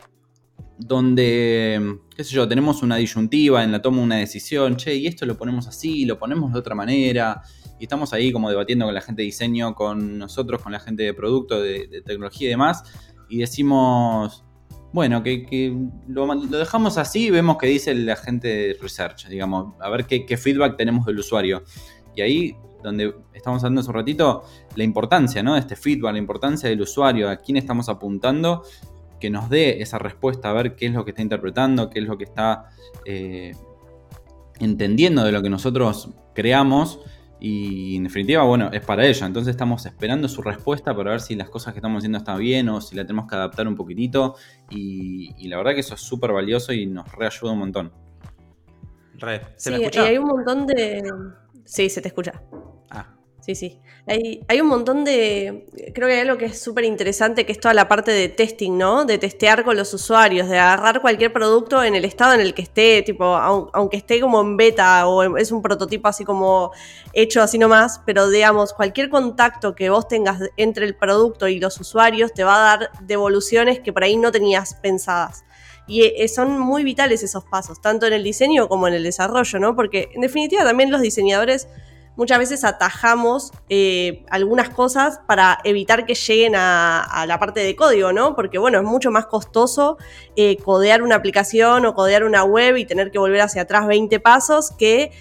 donde, qué sé yo, tenemos una disyuntiva en la toma de una decisión, che, y esto lo ponemos así, lo ponemos de otra manera, y estamos ahí como debatiendo con la gente de diseño, con nosotros, con la gente de producto, de, tecnología y demás, y decimos, bueno, que, lo, dejamos así y vemos qué dice la gente de research, digamos, a ver qué feedback tenemos del usuario. Y ahí donde estamos hablando hace un ratito, la importancia ¿no? de este feedback, la importancia del usuario, a quién estamos apuntando, que nos dé esa respuesta, a ver qué es lo que está interpretando, qué es lo que está eh, entendiendo de lo que nosotros creamos Y en definitiva, bueno, es para ello. Entonces estamos esperando su respuesta para ver si las cosas que estamos haciendo están bien o si la tenemos que adaptar un poquitito. Y, la verdad que eso es súper valioso y nos reayuda un montón. Re. ¿Se sí, Y hay un montón de... Sí, se te escucha. Ah. Sí, sí. Hay, hay, un montón de. Creo que hay algo que es súper interesante, que es toda la parte de testing, ¿no? De testear con los usuarios, de agarrar cualquier producto en el estado en el que esté, tipo, aunque esté como en beta o es un prototipo así como hecho así nomás, pero digamos, cualquier contacto que vos tengas entre el producto y los usuarios te va a dar devoluciones que por ahí no tenías pensadas. Y eh, son muy vitales esos pasos, tanto en el diseño como en el desarrollo, ¿no? Porque en definitiva también los diseñadores muchas veces atajamos eh, algunas cosas para evitar que lleguen a, la parte de código, ¿no? Porque bueno, es mucho más costoso eh, codear una aplicación o codear una web y tener que volver hacia atrás 20 pasos que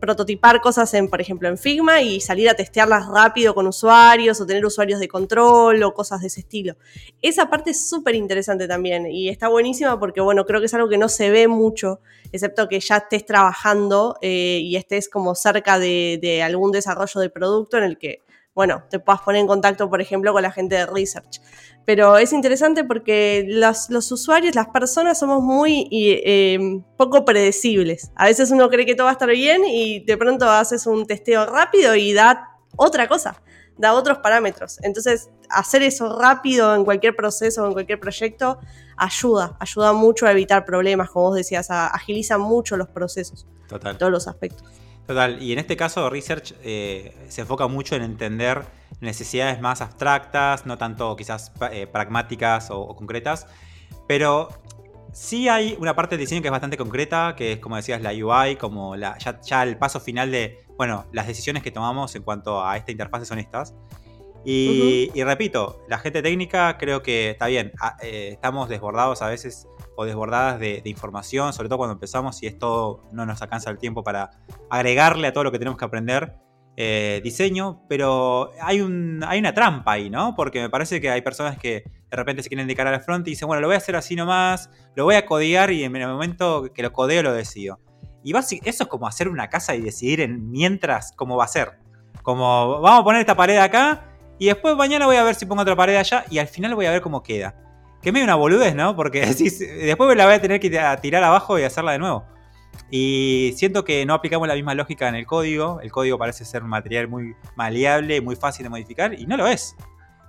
prototipar cosas en, por ejemplo, en Figma y salir a testearlas rápido con usuarios o tener usuarios de control o cosas de ese estilo. Esa parte es súper interesante también y está buenísima porque, bueno, creo que es algo que no se ve mucho, excepto que ya estés trabajando eh, y estés como cerca de, de algún desarrollo de producto en el que bueno, te puedas poner en contacto, por ejemplo, con la gente de research. Pero es interesante porque los, usuarios, las personas, somos muy eh, poco predecibles. A veces uno cree que todo va a estar bien y de pronto haces un testeo rápido y da otra cosa, da otros parámetros. Entonces, hacer eso rápido en cualquier proceso, en cualquier proyecto, ayuda, ayuda mucho a evitar problemas, como vos decías, agiliza mucho los procesos. Total. Todos los aspectos. Total, y en este caso Research eh, se enfoca mucho en entender necesidades más abstractas, no tanto quizás eh, pragmáticas o, concretas, pero sí hay una parte del diseño que es bastante concreta, que es como decías la UI, como la, ya, el paso final de, bueno, las decisiones que tomamos en cuanto a esta interfaz son estas. Y, repito, la gente técnica creo que está bien, ah, eh, estamos desbordados a veces o desbordadas de, información, sobre todo cuando empezamos y esto no nos alcanza el tiempo para agregarle a todo lo que tenemos que aprender eh, diseño, pero hay, un, hay una trampa ahí, ¿no? Porque me parece que hay personas que de repente se quieren dedicar a la front y dicen, bueno, lo voy a hacer así nomás, lo voy a codear y en el momento que lo codeo lo decido. Y eso es como hacer una casa y decidir en mientras cómo va a ser. Como, vamos a poner esta pared acá y después mañana voy a ver si pongo otra pared allá y al final voy a ver cómo queda. Que medio una boludez, ¿no? Porque después la voy a tener que tirar abajo y hacerla de nuevo. Y siento que no aplicamos la misma lógica en el código. El código parece ser un material muy maleable, muy fácil de modificar, y no lo es.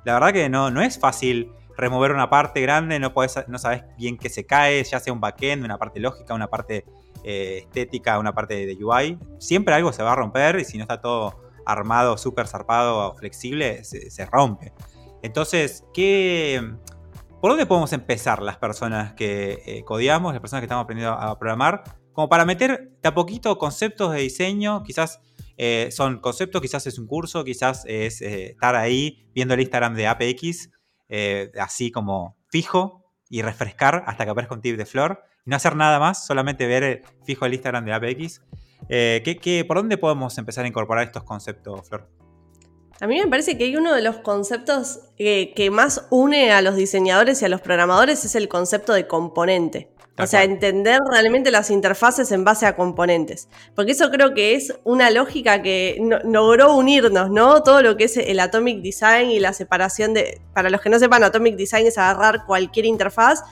La verdad que no, no es fácil remover una parte grande, no, no sabes bien qué se cae, ya sea un backend, una parte lógica, una parte eh, estética, una parte de UI. Siempre algo se va a romper y si no está todo armado, súper zarpado o flexible, se, rompe. Entonces, ¿qué, ¿por dónde podemos empezar las personas que eh, las personas que estamos aprendiendo a programar? Como para meter de a poquito conceptos de diseño, quizás eh, son conceptos, quizás es un curso, quizás es eh, estar ahí viendo el Instagram de APX, así como fijo y refrescar hasta que aparezca un tip de flor. Y no hacer nada más, solamente ver fijo el Instagram de APX. ¿qué, por dónde podemos empezar a incorporar estos conceptos, Flor? A mí me parece que hay uno de los conceptos que, más une a los diseñadores y a los programadores es el concepto de componente. o sea, entender realmente las interfaces en base a componentes. Porque eso creo que es una lógica que logró unirnos, ¿no? Todo lo que es el Atomic Design y la separación de. Para los que no sepan, Atomic Design es agarrar cualquier interfaz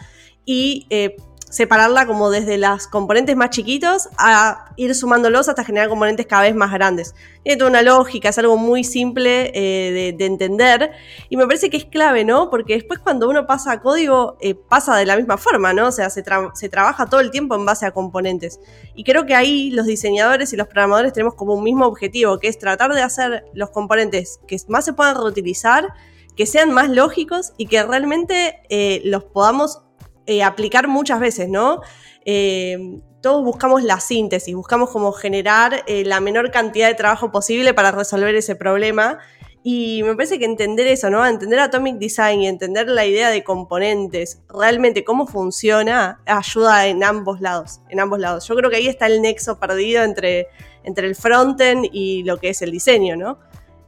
y eh, separarla como desde los componentes más chiquitos a ir sumándolos hasta generar componentes cada vez más grandes. Tiene toda una lógica, es algo muy simple eh, de, entender y me parece que es clave, ¿no? Porque después cuando uno pasa a código eh, pasa de la misma forma, ¿no? O sea, se, se, trabaja todo el tiempo en base a componentes. Y creo que ahí los diseñadores y los programadores tenemos como un mismo objetivo, que es tratar de hacer los componentes que más se puedan reutilizar, que sean más lógicos y que realmente eh, los podamos eh, aplicar muchas veces, ¿no? Eh, todos buscamos la síntesis, buscamos como generar eh, la menor cantidad de trabajo posible para resolver ese problema. Y me parece que entender eso, ¿no? Entender Atomic Design y entender la idea de componentes, realmente cómo funciona, ayuda en ambos lados, en ambos lados. Yo creo que ahí está el nexo perdido entre, entre el frontend y lo que es el diseño, ¿no?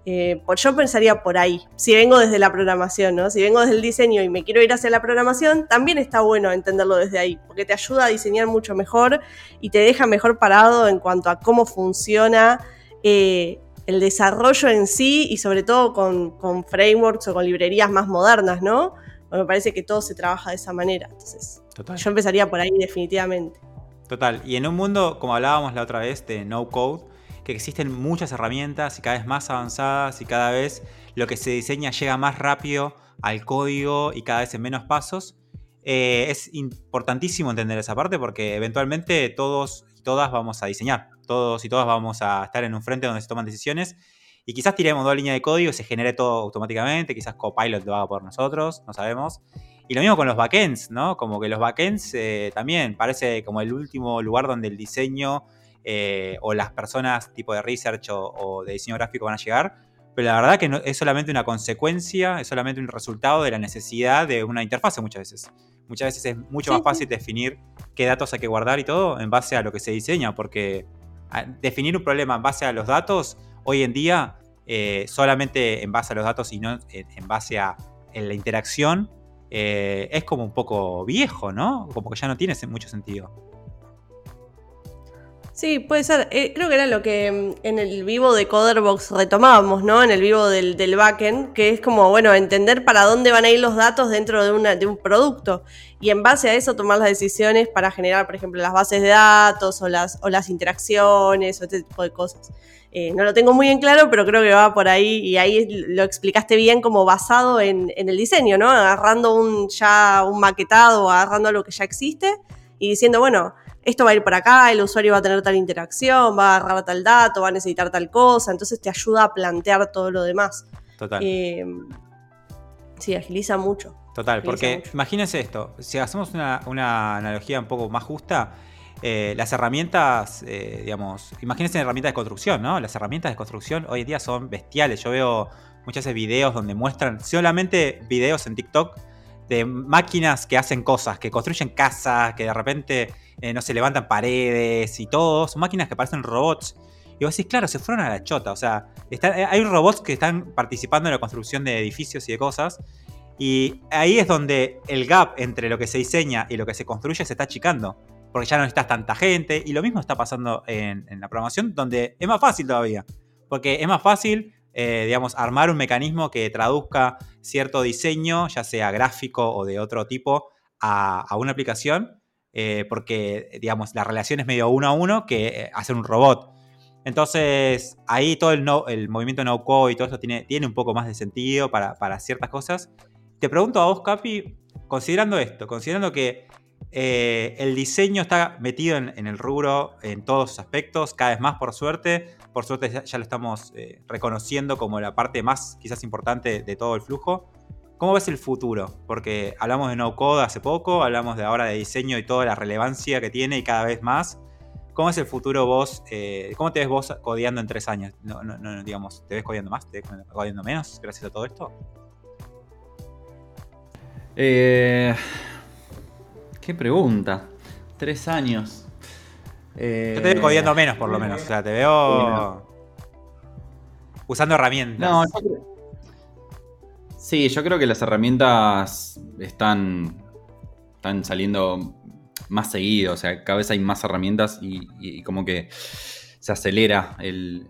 Eh, pues yo pensaría por ahí, si vengo desde la programación, ¿no? Si vengo desde el diseño y me quiero ir hacia la programación, también está bueno entenderlo desde ahí, porque te ayuda a diseñar mucho mejor y te deja mejor parado en cuanto a cómo funciona eh, el desarrollo en sí y sobre todo con, frameworks o con librerías más modernas, ¿no? me parece que todo se trabaja de esa manera. Entonces, yo empezaría por ahí definitivamente. Total. Y en un mundo, como hablábamos la otra vez, de no code, que existen muchas herramientas y cada vez más avanzadas y cada vez lo que se diseña llega más rápido al código y cada vez en menos pasos. Eh, es importantísimo entender esa parte porque eventualmente todos y todas vamos a diseñar, todos y todas vamos a estar en un frente donde se toman decisiones y quizás tiremos dos líneas de código y se genere todo automáticamente, quizás Copilot lo haga por nosotros, no sabemos. Y lo mismo con los backends, ¿no? Como que los backends eh, también parece como el último lugar donde el diseño eh, o las personas tipo de research o, de diseño gráfico van a llegar. Pero la verdad que es solamente una consecuencia, es solamente un resultado de la necesidad de una interfase muchas veces. Muchas veces es mucho más fácil definir qué datos hay que guardar y todo en base a lo que se diseña, porque definir un problema en base a los datos, hoy en día, eh, solamente en base a los datos y no en, base a la interacción, eh, es como un poco viejo, ¿no? Como que ya no tiene mucho sentido. Sí, puede ser. Eh, creo que era lo que mm, en el vivo de Coderbox retomábamos, ¿no? En el vivo del, del, backend, que es como, bueno, entender para dónde van a ir los datos dentro de, una, de un producto. Y en base a eso tomar las decisiones para generar, por ejemplo, las bases de datos o las, o las interacciones o este tipo de cosas. Eh, no lo tengo muy en claro, pero creo que va por ahí y ahí lo explicaste bien como basado en, en el diseño, ¿no? Agarrando un ya un maquetado, agarrando lo que ya existe y diciendo, bueno, esto va a ir por acá, el usuario va a tener tal interacción, va a agarrar tal dato, va a necesitar tal cosa, entonces te ayuda a plantear todo lo demás. Total. Eh, sí, agiliza mucho. Total, porque imagínense esto, si hacemos una, analogía un poco más justa, eh, las herramientas, eh, digamos, imagínense herramientas de construcción, ¿no? Las herramientas de construcción hoy en día son bestiales. Yo veo muchas veces videos donde muestran, solamente videos en TikTok, de máquinas que hacen cosas, que construyen casas, que de repente eh, no se levantan paredes y todo. Son máquinas que parecen robots. Y vos decís, claro, se fueron a la chota. O sea, eh, hay robots que están participando en la construcción de edificios y de cosas. Y ahí es donde el gap entre lo que se diseña y lo que se construye se está achicando. Porque ya no necesitas tanta gente. Y lo mismo está pasando en, la programación, donde es más fácil todavía. Porque es más fácil, eh, digamos, armar un mecanismo que traduzca cierto diseño, ya sea gráfico o de otro tipo, a, una aplicación eh, porque, digamos, la relación es medio uno a uno que eh, hacer un robot. Entonces, ahí todo el, movimiento no code y todo eso tiene, tiene un poco más de sentido para, ciertas cosas. Te pregunto a vos, Capi, considerando esto, considerando que eh, el diseño está metido en, el rubro en todos sus aspectos, cada vez más por suerte. Por suerte ya, lo estamos reconociendo como la parte más quizás importante de todo el flujo. ¿Cómo ves el futuro? Porque hablamos de no code hace poco, hablamos de ahora de diseño y toda la relevancia que tiene y cada vez más. ¿Cómo es el futuro vos? Eh, ¿Cómo te ves vos codeando en tres años? No, no, no, digamos, ¿te ves codeando más? ¿Te ves codeando menos gracias a todo esto? Eh, qué pregunta. Tres años. Eh, Yo te veo codeando menos, por lo menos. O sea, te veo usando herramientas. No, yo Sí, yo creo que las herramientas están, están saliendo más seguido, o sea, cada vez hay más herramientas y, como que se acelera el,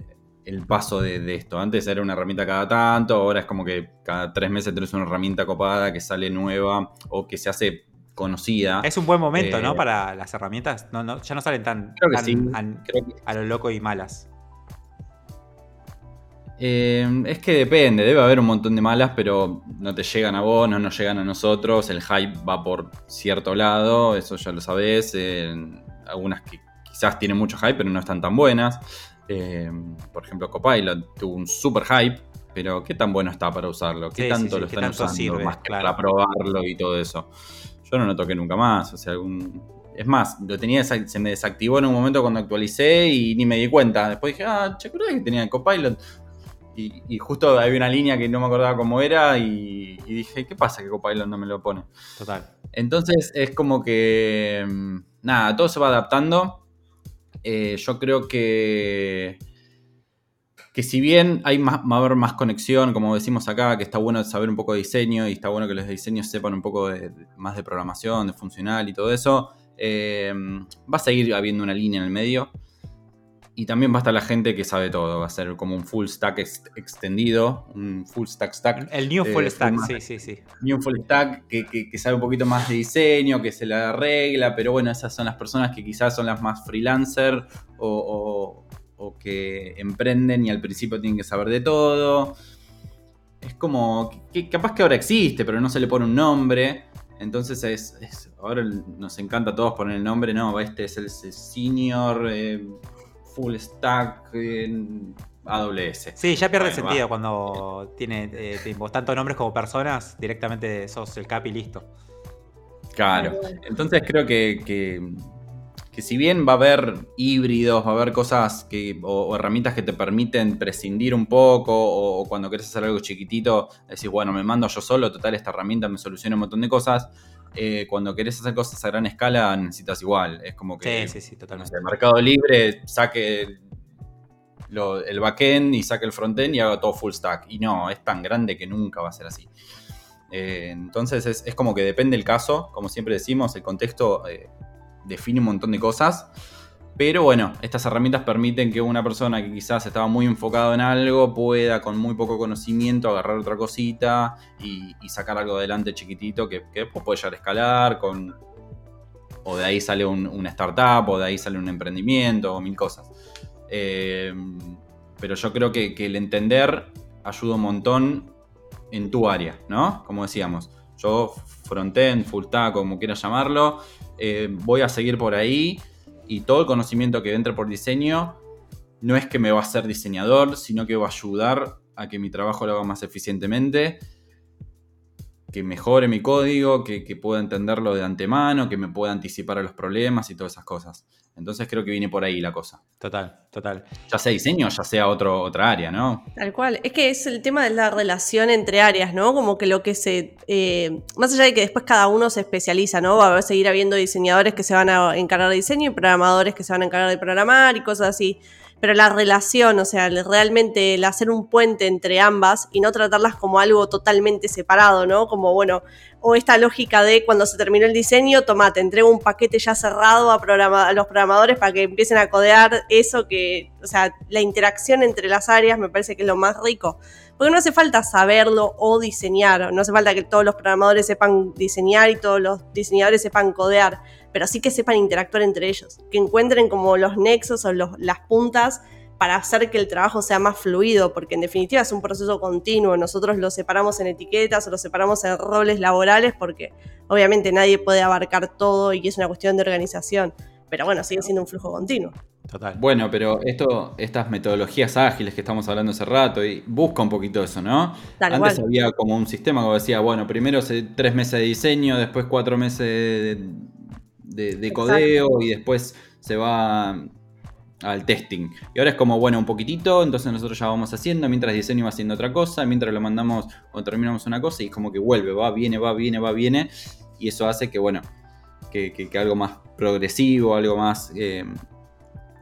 paso de, esto. Antes era una herramienta cada tanto, ahora es como que cada tres meses tenés una herramienta copada que sale nueva o que se hace conocida. Es un buen momento, ¿no? Eh, Para las herramientas. No, ya no salen tan, a lo loco y malas. Eh, es que depende, debe haber un montón de malas, pero no te llegan a vos, no nos llegan a nosotros. El hype va por cierto lado, eso ya lo sabés. algunas que quizás tienen mucho hype, pero no están tan buenas. Eh, por ejemplo, Copilot tuvo un super hype, pero ¿qué tan bueno está para usarlo? ¿Qué tanto lo están usando más para probarlo y todo eso? Yo no lo toqué nunca más. O sea, Es más, lo tenía, se me desactivó en un momento cuando actualicé y ni me di cuenta. Después dije, ah, che, que tenía Copilot? Y, justo había una línea que no me acordaba cómo era y, dije, ¿qué pasa que Copilot no me lo pone? Total. Entonces es como que, mm, nada, todo se va adaptando. Eh, yo creo que, que si bien hay más, va a haber más conexión, como decimos acá, que está bueno saber un poco de diseño y está bueno que los diseños sepan un poco más de programación, de funcional y todo eso, eh, va a seguir habiendo una línea en el medio Y también va a estar la gente que sabe todo, va a ser como un full stack extendido, un full stack stack. El new full eh, stack, sí, sí, sí. New full stack que, que, sabe un poquito más de diseño, que se la arregla, pero bueno, esas son las personas que quizás son las más freelancer o, o, que emprenden y al principio tienen que saber de todo. Es como, que capaz que ahora existe, pero no se le pone un nombre. Entonces es, ahora nos encanta a todos poner el nombre, no, este es el senior eh, full stack en AWS. Sí, ya pierde sentido cuando tiene eh, tantos nombres como personas, directamente sos el cap y listo. Claro, entonces creo que, que, si bien va a haber híbridos, va a haber cosas que, o, herramientas que te permiten prescindir un poco, o, cuando quieres hacer algo chiquitito, decís, bueno, me mando yo solo, total, esta herramienta me soluciona un montón de cosas. Eh, cuando querés hacer cosas a gran escala necesitas igual. Es como que sí, sí, sí, totalmente. el Mercado Libre saque el backend y saque el frontend y haga todo full stack. Y no, es tan grande que nunca va a ser así. Eh, entonces es, como que depende el caso, como siempre decimos, el contexto eh, define un montón de cosas. Pero bueno, estas herramientas permiten que una persona que quizás estaba muy enfocado en algo pueda con muy poco conocimiento agarrar otra cosita y, sacar algo adelante chiquitito que, después puede llegar a escalar con... O de ahí sale un, una startup, o de ahí sale un emprendimiento, o mil cosas. Eh, pero yo creo que, el entender ayuda un montón en tu área, ¿no? Como decíamos, yo frontend, full stack, como quieras llamarlo, eh, voy a seguir por ahí y todo el conocimiento que entre por diseño no es que me va a hacer diseñador, sino que va a ayudar a que mi trabajo lo haga más eficientemente, que mejore mi código, que, pueda entenderlo de antemano, que me pueda anticipar a los problemas y todas esas cosas. Entonces creo que viene por ahí la cosa. Total, total. Ya sea diseño, ya sea otro, otra área, ¿no? Tal cual. Es que es el tema de la relación entre áreas, ¿no? Como que lo que se... Eh, más allá de que después cada uno se especializa, ¿no? Va a seguir habiendo diseñadores que se van a encargar de diseño y programadores que se van a encargar de programar y cosas así pero la relación, o sea, realmente el hacer un puente entre ambas y no tratarlas como algo totalmente separado, ¿no? Como, bueno, o esta lógica de cuando se terminó el diseño, toma, te entrego un paquete ya cerrado a, a los programadores para que empiecen a codear eso que, o sea, la interacción entre las áreas me parece que es lo más rico. Porque no hace falta saberlo o diseñar, no hace falta que todos los programadores sepan diseñar y todos los diseñadores sepan codear pero sí que sepan interactuar entre ellos, que encuentren como los nexos o las puntas para hacer que el trabajo sea más fluido, porque en definitiva es un proceso continuo. Nosotros lo separamos en etiquetas o lo separamos en roles laborales, porque obviamente nadie puede abarcar todo y es una cuestión de organización. Pero bueno, sigue siendo un flujo continuo. Total. Bueno, pero esto, estas metodologías ágiles que estamos hablando hace rato, y busca un poquito eso, ¿no? Antes había como un sistema que decía, bueno, primero tres meses de diseño, después cuatro meses de de, codeo y después se va al testing. Y ahora es como, bueno, un poquitito, entonces nosotros ya vamos haciendo, mientras diseño va haciendo otra cosa, mientras lo mandamos o terminamos una cosa y es como que vuelve, va, viene, va, viene, va, viene. Y eso hace que, bueno, que, algo más progresivo, algo más eh,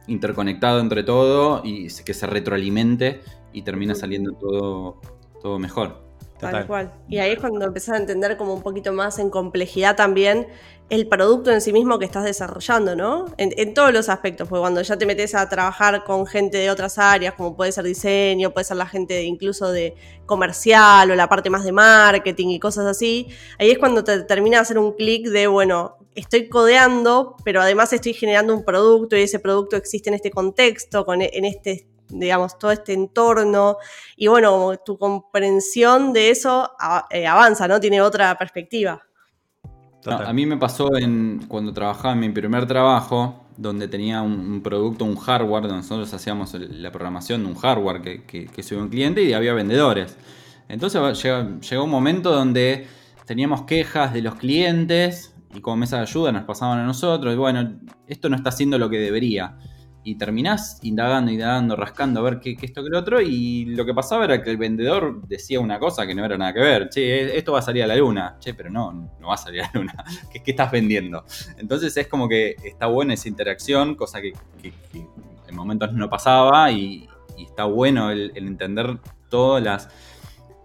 interconectado entre todo y que se retroalimente y termina saliendo todo, todo mejor. Tal cual. Y ahí es cuando empezás a entender como un poquito más en complejidad también el producto en sí mismo que estás desarrollando, ¿no? En, todos los aspectos, porque cuando ya te metes a trabajar con gente de otras áreas, como puede ser diseño, puede ser la gente incluso de comercial o la parte más de marketing y cosas así, ahí es cuando te termina de hacer un clic de, bueno, estoy codeando, pero además estoy generando un producto y ese producto existe en este contexto, con, en este digamos, todo este entorno. Y bueno, tu comprensión de eso eh, avanza, ¿no? Tiene otra perspectiva. a mí me pasó en, cuando trabajaba en mi primer trabajo, donde tenía un, producto, un hardware, donde nosotros hacíamos la programación de un hardware que, que, que un cliente y había vendedores. Entonces llegó, un momento donde teníamos quejas de los clientes y como mesa de ayuda nos pasaban a nosotros y bueno, esto no está haciendo lo que debería y terminás indagando, indagando, rascando a ver qué, esto que lo otro. Y lo que pasaba era que el vendedor decía una cosa que no era nada que ver. Che, esto va a salir a la luna. Che, pero no, no va a salir a la luna. ¿Qué, estás vendiendo? Entonces es como que está buena esa interacción, cosa que, en momentos no pasaba. Y, está bueno el, entender todas las,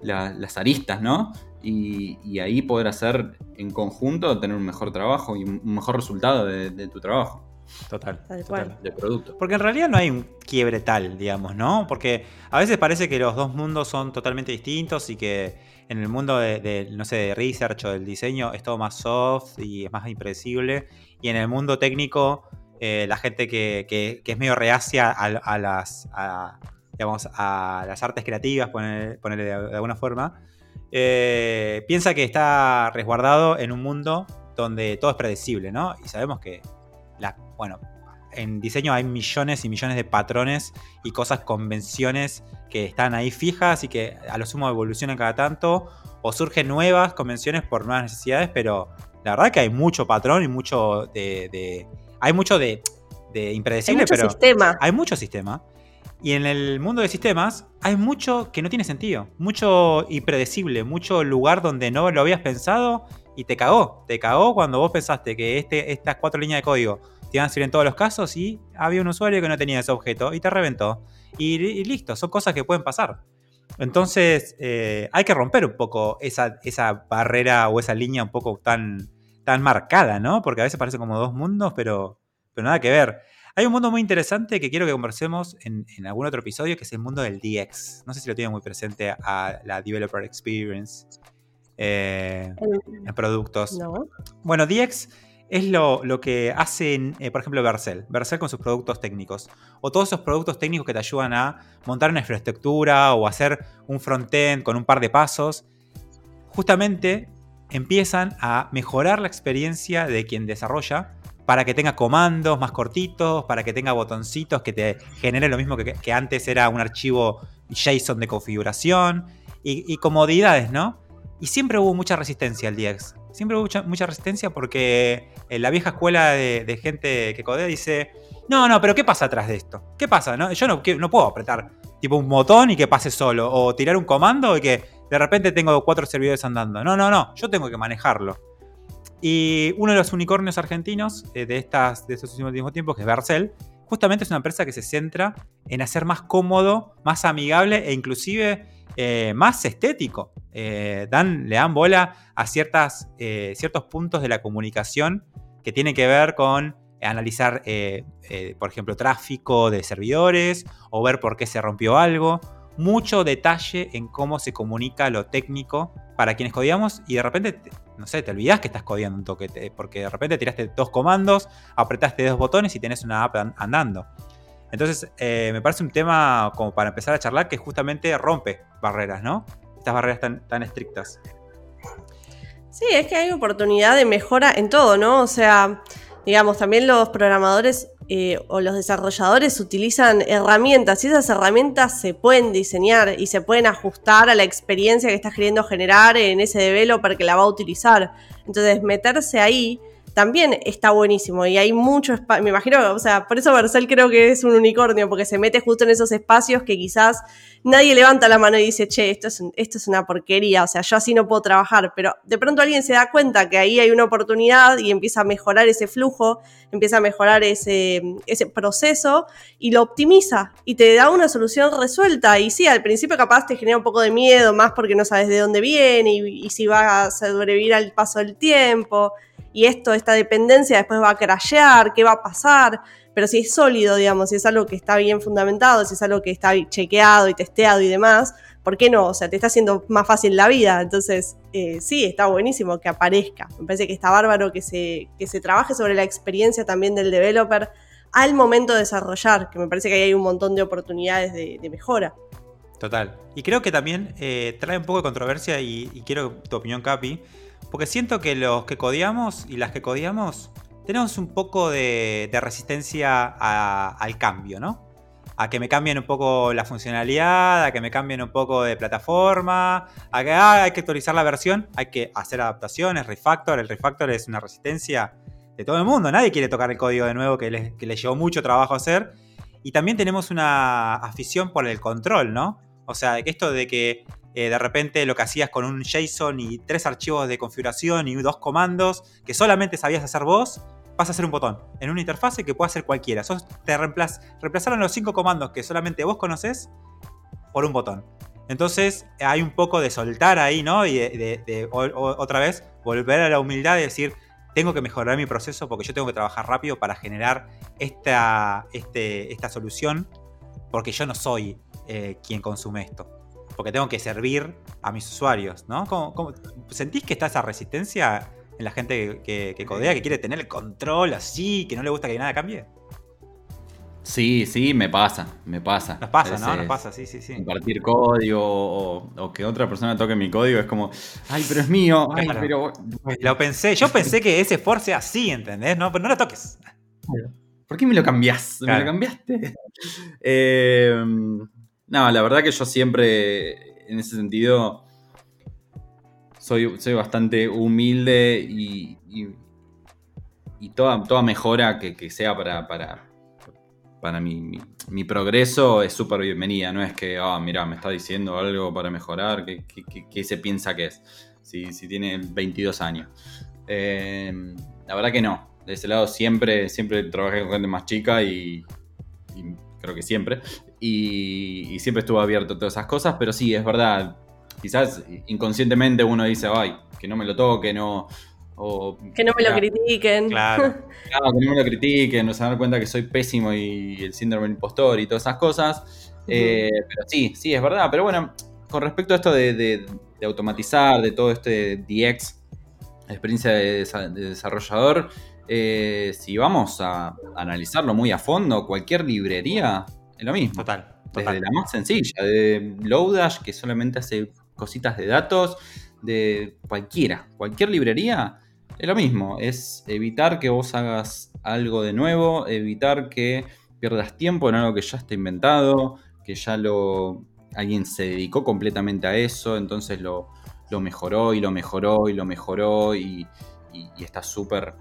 las, aristas, ¿no? Y, ahí poder hacer en conjunto, tener un mejor trabajo y un mejor resultado de tu trabajo. Total. Tal total. de producto. Porque en realidad no hay un quiebre tal, digamos, ¿no? Porque a veces parece que los dos mundos son totalmente distintos y que en el mundo de, de, no sé, de research o del diseño es todo más soft y es más impredecible. Y en el mundo técnico, eh, la gente que, que- que es medio reacia a, a las, a, digamos, a las artes creativas, poner- ponerle de, de alguna forma, eh, piensa que está resguardado en un mundo donde todo es predecible, ¿no? Y sabemos que, la, bueno, en diseño hay millones y millones de patrones y cosas, convenciones que están ahí fijas y que a lo sumo evolucionan cada tanto o surgen nuevas convenciones por nuevas necesidades, pero la verdad que hay mucho patrón y mucho de... de- hay mucho de, de Hay impredecible, mucho pero sistema. hay mucho sistema. Y en el mundo de sistemas hay mucho que no tiene sentido, mucho impredecible, mucho lugar donde no lo habías pensado y te cagó. Te cagó cuando vos pensaste que este, estas cuatro líneas de código te iban a servir en todos los casos y había un usuario que no tenía ese objeto y te reventó. Y, listo, son cosas que pueden pasar. Entonces eh, hay que romper un poco esa, esa barrera o esa línea un poco tan, tan marcada, ¿no? Porque a veces parece como dos mundos, pero, pero nada que ver. Hay un mundo muy interesante que quiero que conversemos en, en algún otro episodio, que es el mundo del DX. No sé si lo tiene muy presente a la Developer Experience eh, en productos. No. Bueno, DX es lo, lo que hacen, eh, por ejemplo, Vercel. Vercel con sus productos técnicos. O todos esos productos técnicos que te ayudan a montar una infraestructura o hacer un frontend con un par de pasos. Justamente empiezan a mejorar la experiencia de quien desarrolla para que tenga comandos más cortitos, para que tenga botoncitos que te generen lo mismo que, que antes era un archivo JSON de configuración y, y comodidades, ¿no? Y siempre hubo mucha resistencia al DX. Siempre hubo mucha, resistencia porque eh, la vieja escuela de, gente que codea dice, no, no, pero ¿qué pasa atrás de esto? ¿Qué pasa? No? Yo no, puedo apretar tipo un botón y que pase solo, o tirar un comando y que de repente tengo cuatro servidores andando. No, no, no, yo tengo que manejarlo. Y uno de los unicornios argentinos eh, de, estos últimos tiempos, que es Vercel, justamente es una empresa que se centra en hacer más cómodo, más amigable e inclusive eh, más estético. Eh, dan, le dan bola a ciertas, eh, ciertos puntos de la comunicación que tienen que ver con analizar, por ejemplo, tráfico de servidores o ver por qué se rompió algo. Mucho detalle en cómo se comunica lo técnico para quienes codiamos y de repente, te- no sé, te olvidás que estás codiando un toque, porque de repente tiraste dos comandos, apretaste dos botones y tenés una app an- andando. Entonces, eh, me parece un tema como para empezar a charlar que justamente rompe barreras, ¿no? Estas barreras tan, estrictas. Sí, es que hay oportunidad de mejora en todo, ¿no? O sea, digamos, también los programadores eh, o los desarrolladores utilizan herramientas y esas herramientas se pueden diseñar y se pueden ajustar a la experiencia que estás queriendo generar en ese developer que la va a utilizar. Entonces, meterse ahí también está buenísimo y hay mucho espacio, me imagino, o sea, por eso Vercel creo que es un unicornio, porque se mete justo en esos espacios que quizás nadie levanta la mano y dice, che, esto es, esto es una porquería, o sea, yo así no puedo trabajar, pero de pronto alguien se da cuenta que ahí hay una oportunidad y empieza a mejorar ese flujo, empieza a mejorar ese, ese proceso y lo optimiza y te da una solución resuelta. Y sí, al principio capaz te genera un poco de miedo, más porque no sabes de dónde viene y, y si va a sobrevivir al paso del tiempo. Y esto, esta dependencia después va a crashear, qué va a pasar. Pero si es sólido, digamos, si es algo que está bien fundamentado, si es algo que está chequeado y testeado y demás, ¿por qué no? O sea, te está haciendo más fácil la vida. Entonces, eh, sí, está buenísimo que aparezca. Me parece que está bárbaro que se, que se trabaje sobre la experiencia también del developer al momento de desarrollar, que me parece que ahí hay un montón de oportunidades de, mejora. Total. Y creo que también eh, trae un poco de controversia y, y quiero tu opinión, Capi. Porque siento que los que codiamos y las que codiamos tenemos un poco de, resistencia al cambio, ¿no? A que me cambien un poco la funcionalidad, a que me cambien un poco de plataforma, a que ah, hay que actualizar la versión, hay que hacer adaptaciones, refactor. El refactor es una resistencia de todo el mundo. Nadie quiere tocar el código de nuevo que le, llevó mucho trabajo hacer. Y también tenemos una afición por el control, ¿no? O sea, esto de que eh, de repente lo que hacías con un JSON y tres archivos de configuración y dos comandos que solamente sabías hacer vos, pasa a ser un botón en una interfase que puede hacer cualquiera. Te reemplaz- reemplazaron los cinco comandos que solamente vos conocés por un botón. Entonces hay un poco de soltar ahí, ¿no? Y de, otra vez volver a la humildad y decir, tengo que mejorar mi proceso porque yo tengo que trabajar rápido para generar esta, este, esta solución, porque yo no soy eh, quien consume esto. Porque tengo que servir a mis usuarios, ¿no? sentís que está esa resistencia en la gente que, que codea, que quiere tener el control así, que no le gusta que nada cambie? Sí, sí, me pasa, me pasa. Nos pasa, ¿no? Nos pasa, sí, sí, sí. Compartir código o, que otra persona toque mi código es como, ay, pero es mío, ay, pero... Lo pensé, yo pensé que ese for sea así, ¿entendés? No, pero no lo toques. ¿Por qué me lo cambiás? ¿Me lo cambiaste? Eh, no, la verdad que yo siempre, en ese sentido, soy, bastante humilde y, y, toda, toda mejora que, sea para para mi, mi, progreso es súper bienvenida. No es que, ah, mira, me está diciendo algo para mejorar, ¿qué, se piensa que es? Si, si tiene 22 años. Eh, la verdad que no. De ese lado siempre, siempre trabajé con gente más chica y, creo que siempre. Y, y, siempre estuve abierto a todas esas cosas, pero sí, es verdad. Quizás inconscientemente uno dice, ay, que no me lo toque, no, que no me lo critiquen. Claro. claro. que no me lo critiquen, no se dan cuenta que soy pésimo y el síndrome del impostor y todas esas cosas. Eh, pero sí, sí, es verdad. Pero bueno, con respecto a esto de, automatizar, de todo este DX, experiencia de, desarrollador, eh, si vamos a analizarlo muy a fondo, cualquier librería es lo mismo. Total. Desde la más sencilla, de Lodash, que solamente hace cositas de datos, de cualquiera, cualquier librería, es lo mismo, es evitar que vos hagas algo de nuevo, evitar que pierdas tiempo en algo que ya está inventado, que ya lo alguien se dedicó completamente a eso, entonces lo, mejoró y lo mejoró y lo mejoró y, está súper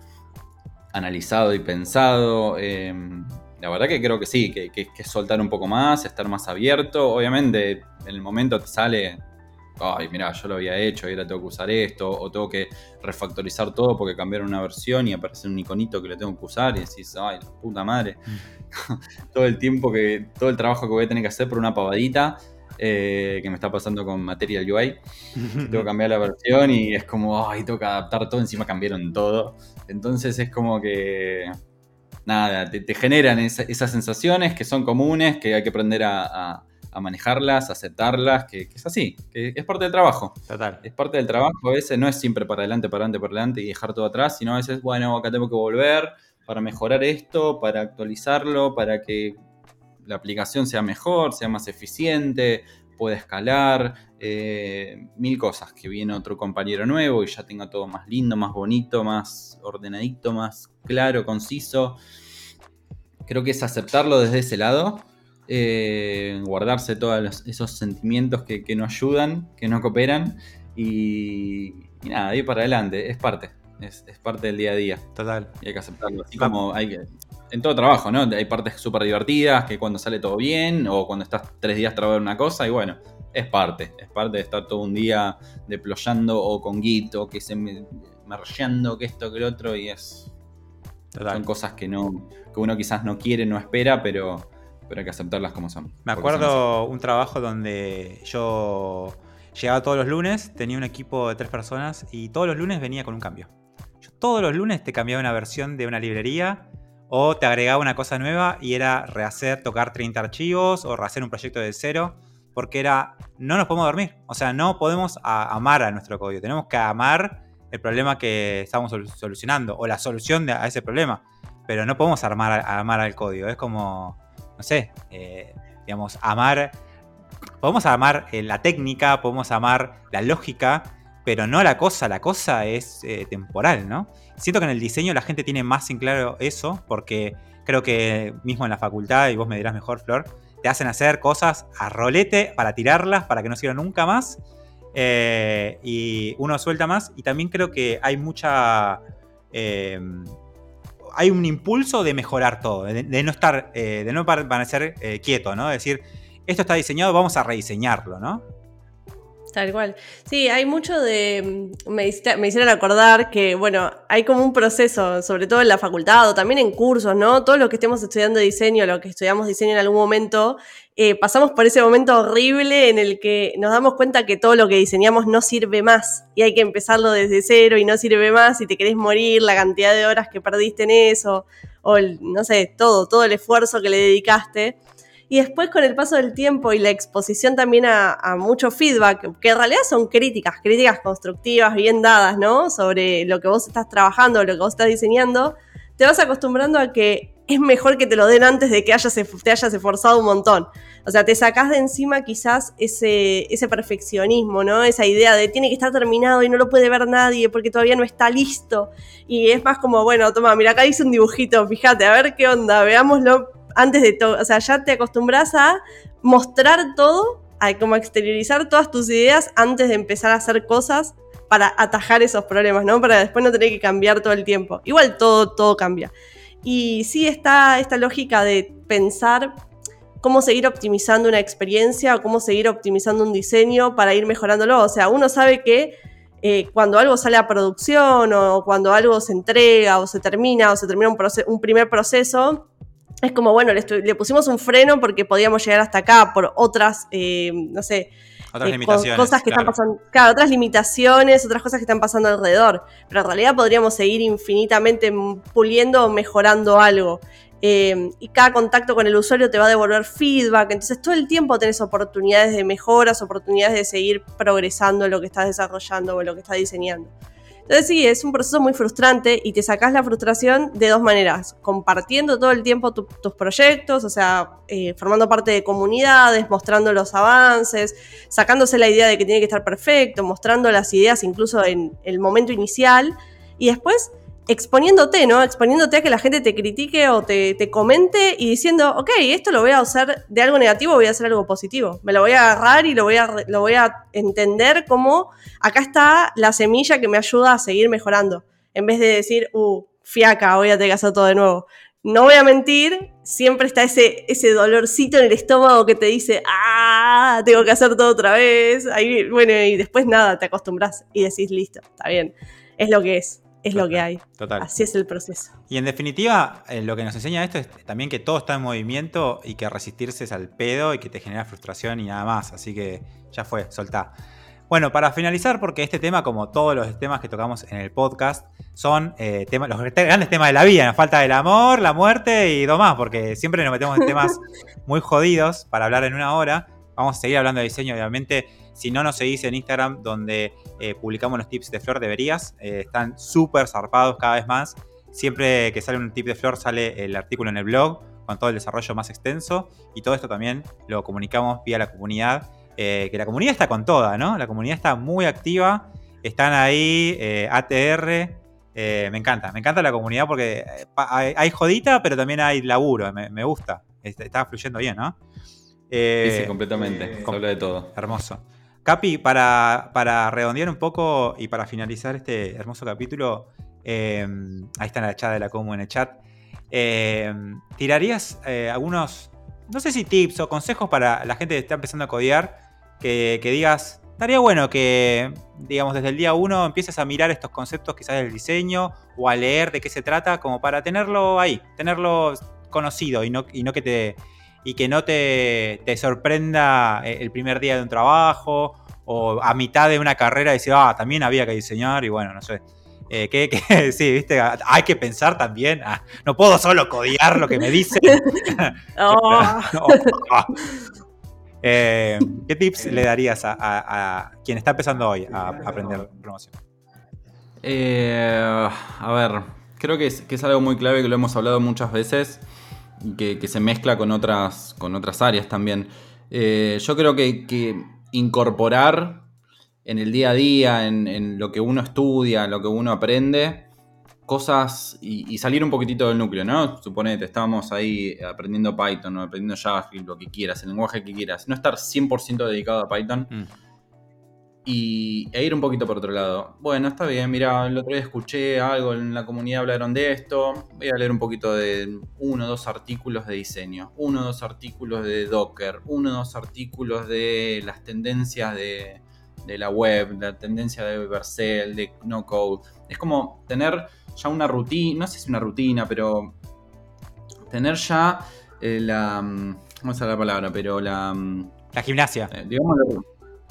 analizado y pensado. Em, la verdad que creo que sí, que, que, que, soltar un poco más, estar más abierto. Obviamente en el momento te sale ay, mira, yo lo había hecho y ahora tengo que usar esto, o tengo que refactorizar todo porque cambiaron una versión y aparece un iconito que lo tengo que usar y decís, ay, la puta madre. Mm. todo el tiempo que, todo el trabajo que voy a tener que hacer por una pavadita. Eh, que me está pasando con Material UI. tengo que cambiar la versión y es como, ay, tengo que adaptar todo, encima cambiaron todo. Entonces es como que, nada, te, generan esas sensaciones que son comunes, que hay que aprender a a manejarlas, aceptarlas, que, es así, que es parte del trabajo. Total. Es parte del trabajo, a veces no es siempre para adelante, para adelante, para adelante y dejar todo atrás, sino a veces, bueno, acá tengo que volver para mejorar esto, para actualizarlo, para que la aplicación sea mejor, sea más eficiente, pueda escalar, eh, mil cosas, que viene otro compañero nuevo y ya tenga todo más lindo, más bonito, más ordenadito, más claro, conciso. Creo que es aceptarlo desde ese lado eh, guardarse todos esos sentimientos que, no ayudan, que no cooperan y, nada, ir para adelante, es parte, es, parte del día a día. Total. Y hay que aceptarlo, así como hay que, en todo trabajo, ¿no? Hay partes súper divertidas, que cuando sale todo bien o cuando estás tres días trabajando una cosa y bueno, es parte, es parte de estar todo un día deployando o con Git o que se mergeando, que esto, que el otro y es... Son cosas que, no, que uno quizás no quiere, no espera, pero pero hay que aceptarlas como son. Me acuerdo un trabajo donde yo llegaba todos los lunes, tenía un equipo de tres personas y todos los lunes venía con un cambio. Todos los lunes te cambiaba una versión de una librería o te agregaba una cosa nueva y era rehacer, tocar 30 archivos o rehacer un proyecto de cero. Porque era, no nos podemos dormir. O sea, no podemos amar a nuestro código. Tenemos que amar el problema que estamos solucionando o la solución a ese problema. Pero no podemos armar, amar al código. Es como, no sé, eh, digamos, amar, podemos amar eh, la técnica, podemos amar la lógica, pero no la cosa, la cosa es eh, temporal, ¿no? Siento que en el diseño la gente tiene más en claro eso, porque creo que mismo en la facultad, y vos me dirás mejor, Flor, te hacen hacer cosas a rolete para tirarlas, para que no sirvan nunca más, y uno suelta más, y también creo que hay mucha hay un impulso de mejorar todo, de, no estar, eh, de no permanecer eh, quieto, ¿no? Es decir, esto está diseñado, vamos a rediseñarlo, ¿no? Tal cual. Sí, hay mucho de. mm, Me, hicieron acordar que, bueno, hay como un proceso, sobre todo en la facultad o también en cursos, ¿no? Todos los que estemos estudiando diseño, los que estudiamos diseño en algún momento, eh, pasamos por ese momento horrible en el que nos damos cuenta que todo lo que diseñamos no sirve más y hay que empezarlo desde cero y no sirve más y te querés morir, la cantidad de horas que perdiste en eso, o el- no sé, todo, todo el esfuerzo que le dedicaste. Y después con el paso del tiempo y la exposición también a, mucho feedback, que en realidad son críticas, críticas constructivas, bien dadas, ¿no? Sobre lo que vos estás trabajando, lo que vos estás diseñando, te vas acostumbrando a que es mejor que te lo den antes de que te hayas esforzado un montón. O sea, te sacás de encima quizás ese, ese perfeccionismo, ¿no? Esa idea de tiene que estar terminado y no lo puede ver nadie porque todavía no está listo. Y es más como, bueno, toma, mira, acá hice un dibujito, fíjate, a ver qué onda, veámoslo antes de todo. O sea, ya te acostumbras a mostrar todo, a como exteriorizar todas tus ideas antes de empezar a hacer cosas para atajar esos problemas, ¿no? Para después no tener que cambiar todo el tiempo. Igual todo, todo cambia. Y sí está esta lógica de pensar cómo seguir optimizando una experiencia o cómo seguir optimizando un diseño para ir mejorándolo. O sea, uno sabe que eh, cuando algo sale a producción o cuando algo se entrega o se termina o se termina un, un primer proceso, es como, bueno, le, pusimos un freno porque podíamos llegar hasta acá por otras, eh, no sé, Otras eh, co- cosas que claro. están pasando, claro, otras limitaciones, otras cosas que están pasando alrededor. Pero en realidad podríamos seguir infinitamente puliendo o mejorando algo. Eh, y cada contacto con el usuario te va a devolver feedback. Entonces todo el tiempo tenés oportunidades de mejoras, oportunidades de seguir progresando en lo que estás desarrollando o en lo que estás diseñando. Entonces sí, es un proceso muy frustrante y te sacás la frustración de dos maneras, compartiendo todo el tiempo tu- tus proyectos, o sea, eh, formando parte de comunidades, mostrando los avances, sacándose la idea de que tiene que estar perfecto, mostrando las ideas incluso en el momento inicial y después exponiéndote, ¿no? Exponiéndote a que la gente te critique o te, te comente y diciendo, ok, esto lo voy a usar de algo negativo, voy a hacer algo positivo. Me lo voy a agarrar y lo voy a, lo voy a entender como acá está la semilla que me ayuda a seguir mejorando. En vez de decir, uh, fiaca, voy a tener que todo de nuevo. No voy a mentir, siempre está ese, ese dolorcito en el estómago que te dice, ah, tengo que hacer todo otra vez. Ahí, bueno, y después nada, te acostumbras y decís, listo, está bien. Es lo que es, es lo que hay. Total. Así es el proceso. Y en definitiva, eh, lo que nos enseña esto es también que todo está en movimiento y que resistirse es al pedo y que te genera frustración y nada más. Así que ya fue, soltá. Bueno, para finalizar, porque este tema, como todos los temas que tocamos en el podcast, son eh, temas, los grandes temas de la vida. Nos falta el amor, la muerte y dos más, porque siempre nos metemos en temas muy jodidos para hablar en una hora. Vamos a seguir hablando de diseño, obviamente. Si no nos seguís en Instagram, donde eh, publicamos los tips de Flor, deberías. Eh, están súper zarpados cada vez más. Siempre que sale un tip de Flor, sale el artículo en el blog con todo el desarrollo más extenso. Y todo esto también lo comunicamos vía la comunidad. eh, que la comunidad está con toda, ¿no? La comunidad está muy activa. Están ahí, eh, ATR. me encanta, me encanta la comunidad porque hay, hay jodita, pero también hay laburo. Me, me gusta. Está, está fluyendo bien, ¿no? Sí, sí, completamente. Se habla de todo. Hermoso. Capi, para, para redondear un poco y para finalizar este hermoso capítulo, eh, ahí está en la chat de la Comu en el chat. eh, ¿Tirarías eh, algunos, no sé si tips o consejos para la gente que está empezando a codear? Que, que digas, estaría bueno que, digamos, desde el día uno empieces a mirar estos conceptos quizás del diseño o a leer de qué se trata, como para tenerlo ahí, tenerlo conocido y no, y no que te y que no te, te sorprenda eh, el primer día de un trabajo o a mitad de una carrera decir, ah, también había que diseñar y bueno, no sé. Eh, que, que- sí, viste, hay que pensar también. ah, no puedo solo codiar lo que me dicen. Oh. Ah. Eh, ¿Qué tips le darías a, a- a quien está empezando hoy a, a aprender promoción? Eh, a ver, creo que es, que es algo muy clave que lo hemos hablado muchas veces que, se mezcla con otras, con otras áreas también. Eh, yo creo que, que incorporar en el día a día, en, en lo que uno estudia, en lo que uno aprende, cosas y, y salir un poquitito del núcleo, ¿no? Suponete, estábamos ahí aprendiendo Python o aprendiendo JavaScript, lo que quieras, el lenguaje que quieras. No estar 100% dedicado a Python, Mm, y, e ir un poquito por otro lado. Bueno, está bien, mira, el otro día escuché algo en la comunidad, hablaron de esto, voy a leer un poquito de uno o dos artículos de diseño, uno o dos artículos de Docker, uno o dos artículos de las tendencias de, de la web, la tendencia de Vercel, de no code. Es como tener ya una rutina, no sé si es una rutina, pero tener ya eh, la. mm, ¿Cómo es la palabra? Pero la. mm, La gimnasia. eh, digamos,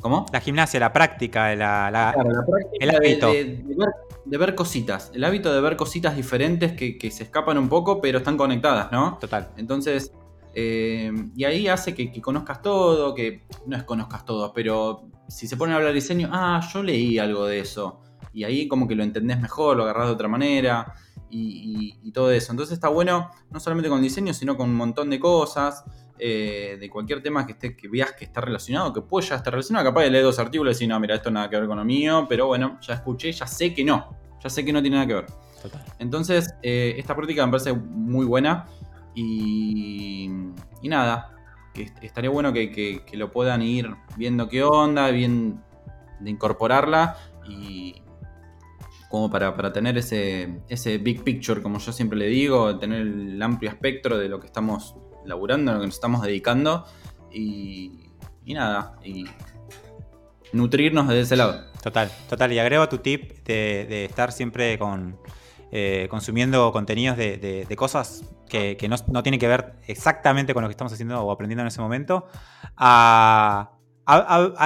¿Cómo? La gimnasia, la práctica, la, la- Claro, la práctica el hábito. De, de- de ver, de ver cositas. El hábito de ver cositas diferentes que, que se escapan un poco, pero están conectadas, ¿no? Total. Entonces, eh, y ahí hace que, que conozcas todo, que no es conozcas todo, pero si se ponen a hablar diseño, ah, yo leí algo de eso. Y ahí como que lo entendés mejor, lo agarrás de otra manera y, y- y todo eso. Entonces está bueno, no solamente con diseño, sino con un montón de cosas. Eh, de cualquier tema que esté que veas que está relacionado, que puede ya estar relacionado, capaz de leer dos artículos y decir, no, mira, esto nada que ver con lo mío, pero bueno, ya escuché, ya sé que no, ya sé que no tiene nada que ver. Total. Entonces, eh, esta práctica me parece muy buena y, y nada, que est- estaría bueno que, que- que lo puedan ir viendo qué onda, bien de incorporarla y como para, para tener ese, ese big picture, como yo siempre le digo, tener el amplio espectro de lo que estamos laburando, a lo que nos estamos dedicando y, nada, y nutrirnos de ese lado. Total, total. Y agrego a tu tip de, estar siempre con eh, consumiendo contenidos de, cosas que, no, no tienen que ver exactamente con lo que estamos haciendo o aprendiendo en ese momento, a,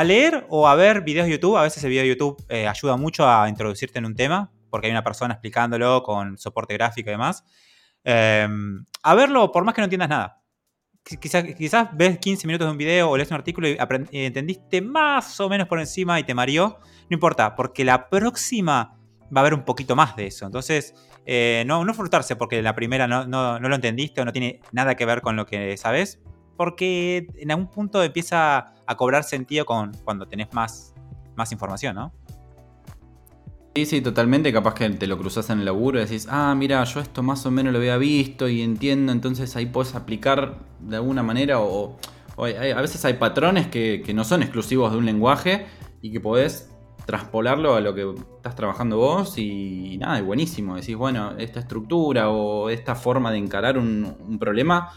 leer o a ver videos de YouTube. A veces el video de YouTube eh, ayuda mucho a introducirte en un tema, porque hay una persona explicándolo con soporte gráfico y demás. Eh, a verlo por más que no entiendas nada. Qui- Quizás, quizás ves 15 minutos de un video o lees un artículo y entendiste más o menos por encima y te mareó. No importa, porque la próxima va a haber un poquito más de eso. Entonces, eh, no, no frustrarse porque la primera no, no- no lo entendiste o no tiene nada que ver con lo que sabes. Porque en algún punto empieza a cobrar sentido con, cuando tenés más, más información, ¿no? Sí, sí, totalmente. Capaz que te lo cruzas en el laburo y decís, ah, mira, yo esto más o menos lo había visto y entiendo, entonces ahí puedes aplicar de alguna manera o, a veces hay patrones que, no son exclusivos de un lenguaje y que podés traspolarlo a lo que estás trabajando vos y nada, es buenísimo. Decís, bueno, esta estructura o esta forma de encarar un, un problema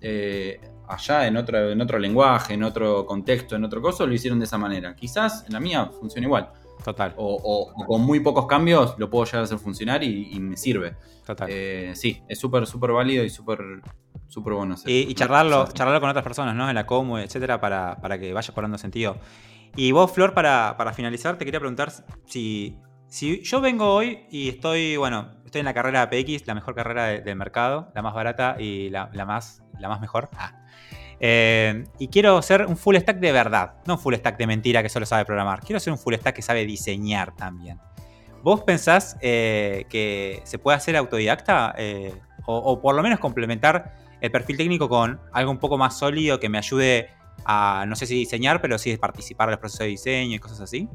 eh, allá en otro, en otro lenguaje, en otro contexto, en otro coso, lo hicieron de esa manera. Quizás en la mía funciona igual Total, o, o- o con muy pocos cambios lo puedo llegar a hacer funcionar y, y me sirve. total. Eh, sí, es súper, súper válido y súper, súper bueno. hacer. Y, y charlarlo, Sí. charlarlo con otras personas, ¿no? En la commu, etcétera, para, para que vaya cobrando sentido. Y vos, Flor, para, para finalizar, te quería preguntar si, si yo vengo hoy y estoy, bueno, estoy en la carrera PX, la mejor carrera de- del mercado, la más barata y la, la más, la más mejor. Ah. Eh, y quiero ser un full stack de verdad, no un full stack de mentira que solo sabe programar. Quiero ser un full stack que sabe diseñar también. ¿Vos pensás eh, que se puede hacer autodidacta? Eh, o, o por lo menos complementar el perfil técnico con algo un poco más sólido que me ayude a, no sé si diseñar, pero sí participar del proceso de diseño y cosas así.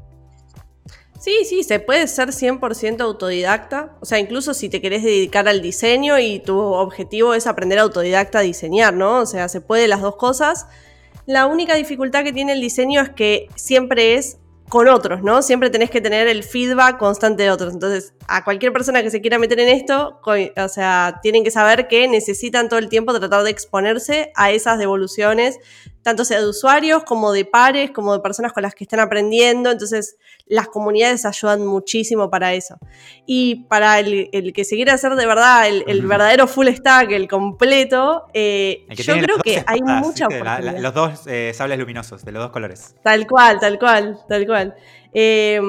Sí, sí, se puede ser 100% autodidacta. O sea, incluso si te querés dedicar al diseño y tu objetivo es aprender autodidacta a diseñar, ¿no? O sea, se puede las dos cosas. La única dificultad que tiene el diseño es que siempre es con otros, ¿no? Siempre tenés que tener el feedback constante de otros. Entonces, a cualquier persona que se quiera meter en esto, o sea, tienen que saber que necesitan todo el tiempo tratar de exponerse a esas devoluciones, tanto sea de usuarios como de pares, como de personas con las que están aprendiendo. Entonces, las comunidades ayudan muchísimo para eso. Y para el, el que se quiera hacer de verdad el, verdadero full stack, el completo, eh, El yo creo que hay mucha ¿viste? La- la- oportunidad. los dos eh, sables luminosos, de los dos colores. Tal cual, tal cual, tal cual. Eh,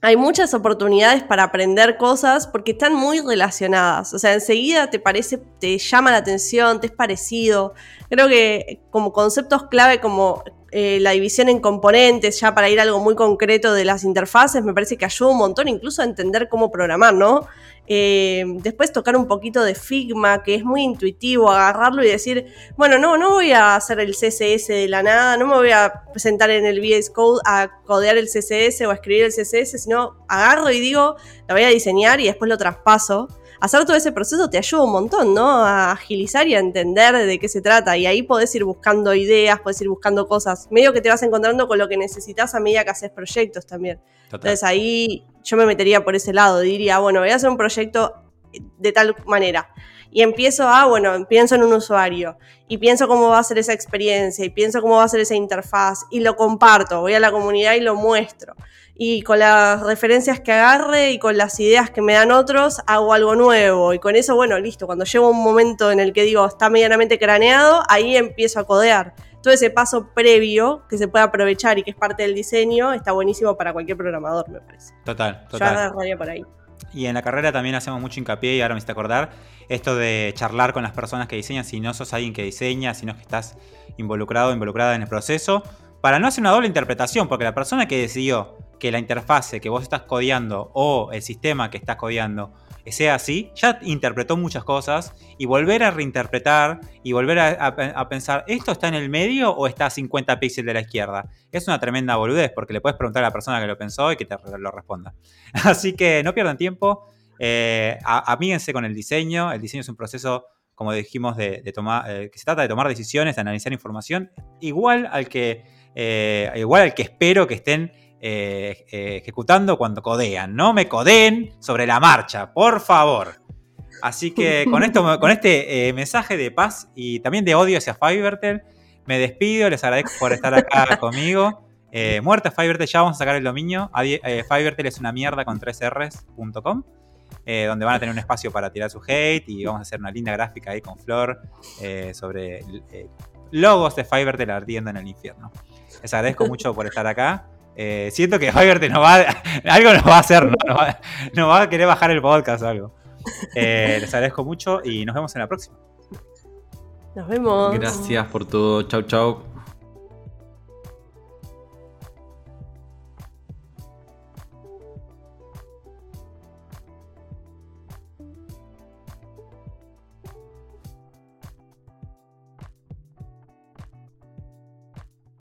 hay muchas oportunidades para aprender cosas porque están muy relacionadas. O sea, enseguida te parece, te llama la atención, te es parecido. Creo que como conceptos clave como eh, la división en componentes, ya para ir a algo muy concreto de las interfaces, me parece que ayuda un montón incluso a entender cómo programar, ¿no? Eh, después tocar un poquito de Figma, que es muy intuitivo, agarrarlo y decir, bueno, no, no voy a hacer el CSS de la nada, no me voy a presentar en el VS Code a codear el CSS o a escribir el CSS, sino agarro y digo, lo voy a diseñar y después lo traspaso. Hacer todo ese proceso te ayuda un montón, ¿no? A agilizar y a entender de qué se trata. Y ahí podés ir buscando ideas, podés ir buscando cosas. Medio que te vas encontrando con lo que necesitas a medida que haces proyectos también. Total. Entonces ahí yo me metería por ese lado, diría, bueno, voy a hacer un proyecto de tal manera. y empiezo a, bueno, pienso en un usuario y pienso cómo va a ser esa experiencia y pienso cómo va a ser esa interfaz y lo comparto, voy a la comunidad y lo muestro. Y con las referencias que agarre y con las ideas que me dan otros, hago algo nuevo. Y con eso, bueno, listo, cuando llego un momento en el que digo, está medianamente craneado, ahí empiezo a codear todo ese paso previo que se puede aprovechar y que es parte del diseño está buenísimo para cualquier programador, me parece. Total, total. Yo por ahí. Y en la carrera también hacemos mucho hincapié, y ahora me hiciste acordar, esto de charlar con las personas que diseñan, si no sos alguien que diseña, sino que estás involucrado, involucrada en el proceso, para no hacer una doble interpretación, porque la persona que decidió que la interfase que vos estás codeando o el sistema que estás codeando sea así, ya interpretó muchas cosas y volver a reinterpretar y volver a, pensar, ¿esto está en el medio o está a 50 píxeles de la izquierda? Es una tremenda boludez porque le puedes preguntar a la persona que lo pensó y que te lo responda. Así que no pierdan tiempo, eh, amíguense con el diseño, el diseño es un proceso como dijimos, de, tomar, eh, que se trata de tomar decisiones, de analizar información, igual al que, eh, igual al que espero que estén eh, eh, ejecutando cuando codean. No me codeen sobre la marcha, por favor. Así que con, esto, con este eh, mensaje de paz y también de odio hacia Fivertel, me despido, les agradezco por estar acá conmigo. muerta Fivertel, ya vamos a sacar el dominio. Fivertel es una mierda con 3rs.com. donde van a tener un espacio para tirar su hate y vamos a hacer una linda gráfica ahí con Flor sobre logos de Fivertel ardiendo en el infierno. Les agradezco mucho por estar acá. Eh, siento que Fiverr nos va algo nos va a hacer, ¿no? va, a querer bajar el podcast o algo. Eh, les agradezco mucho y nos vemos en la próxima. Nos vemos. Gracias por todo. Chau, chau.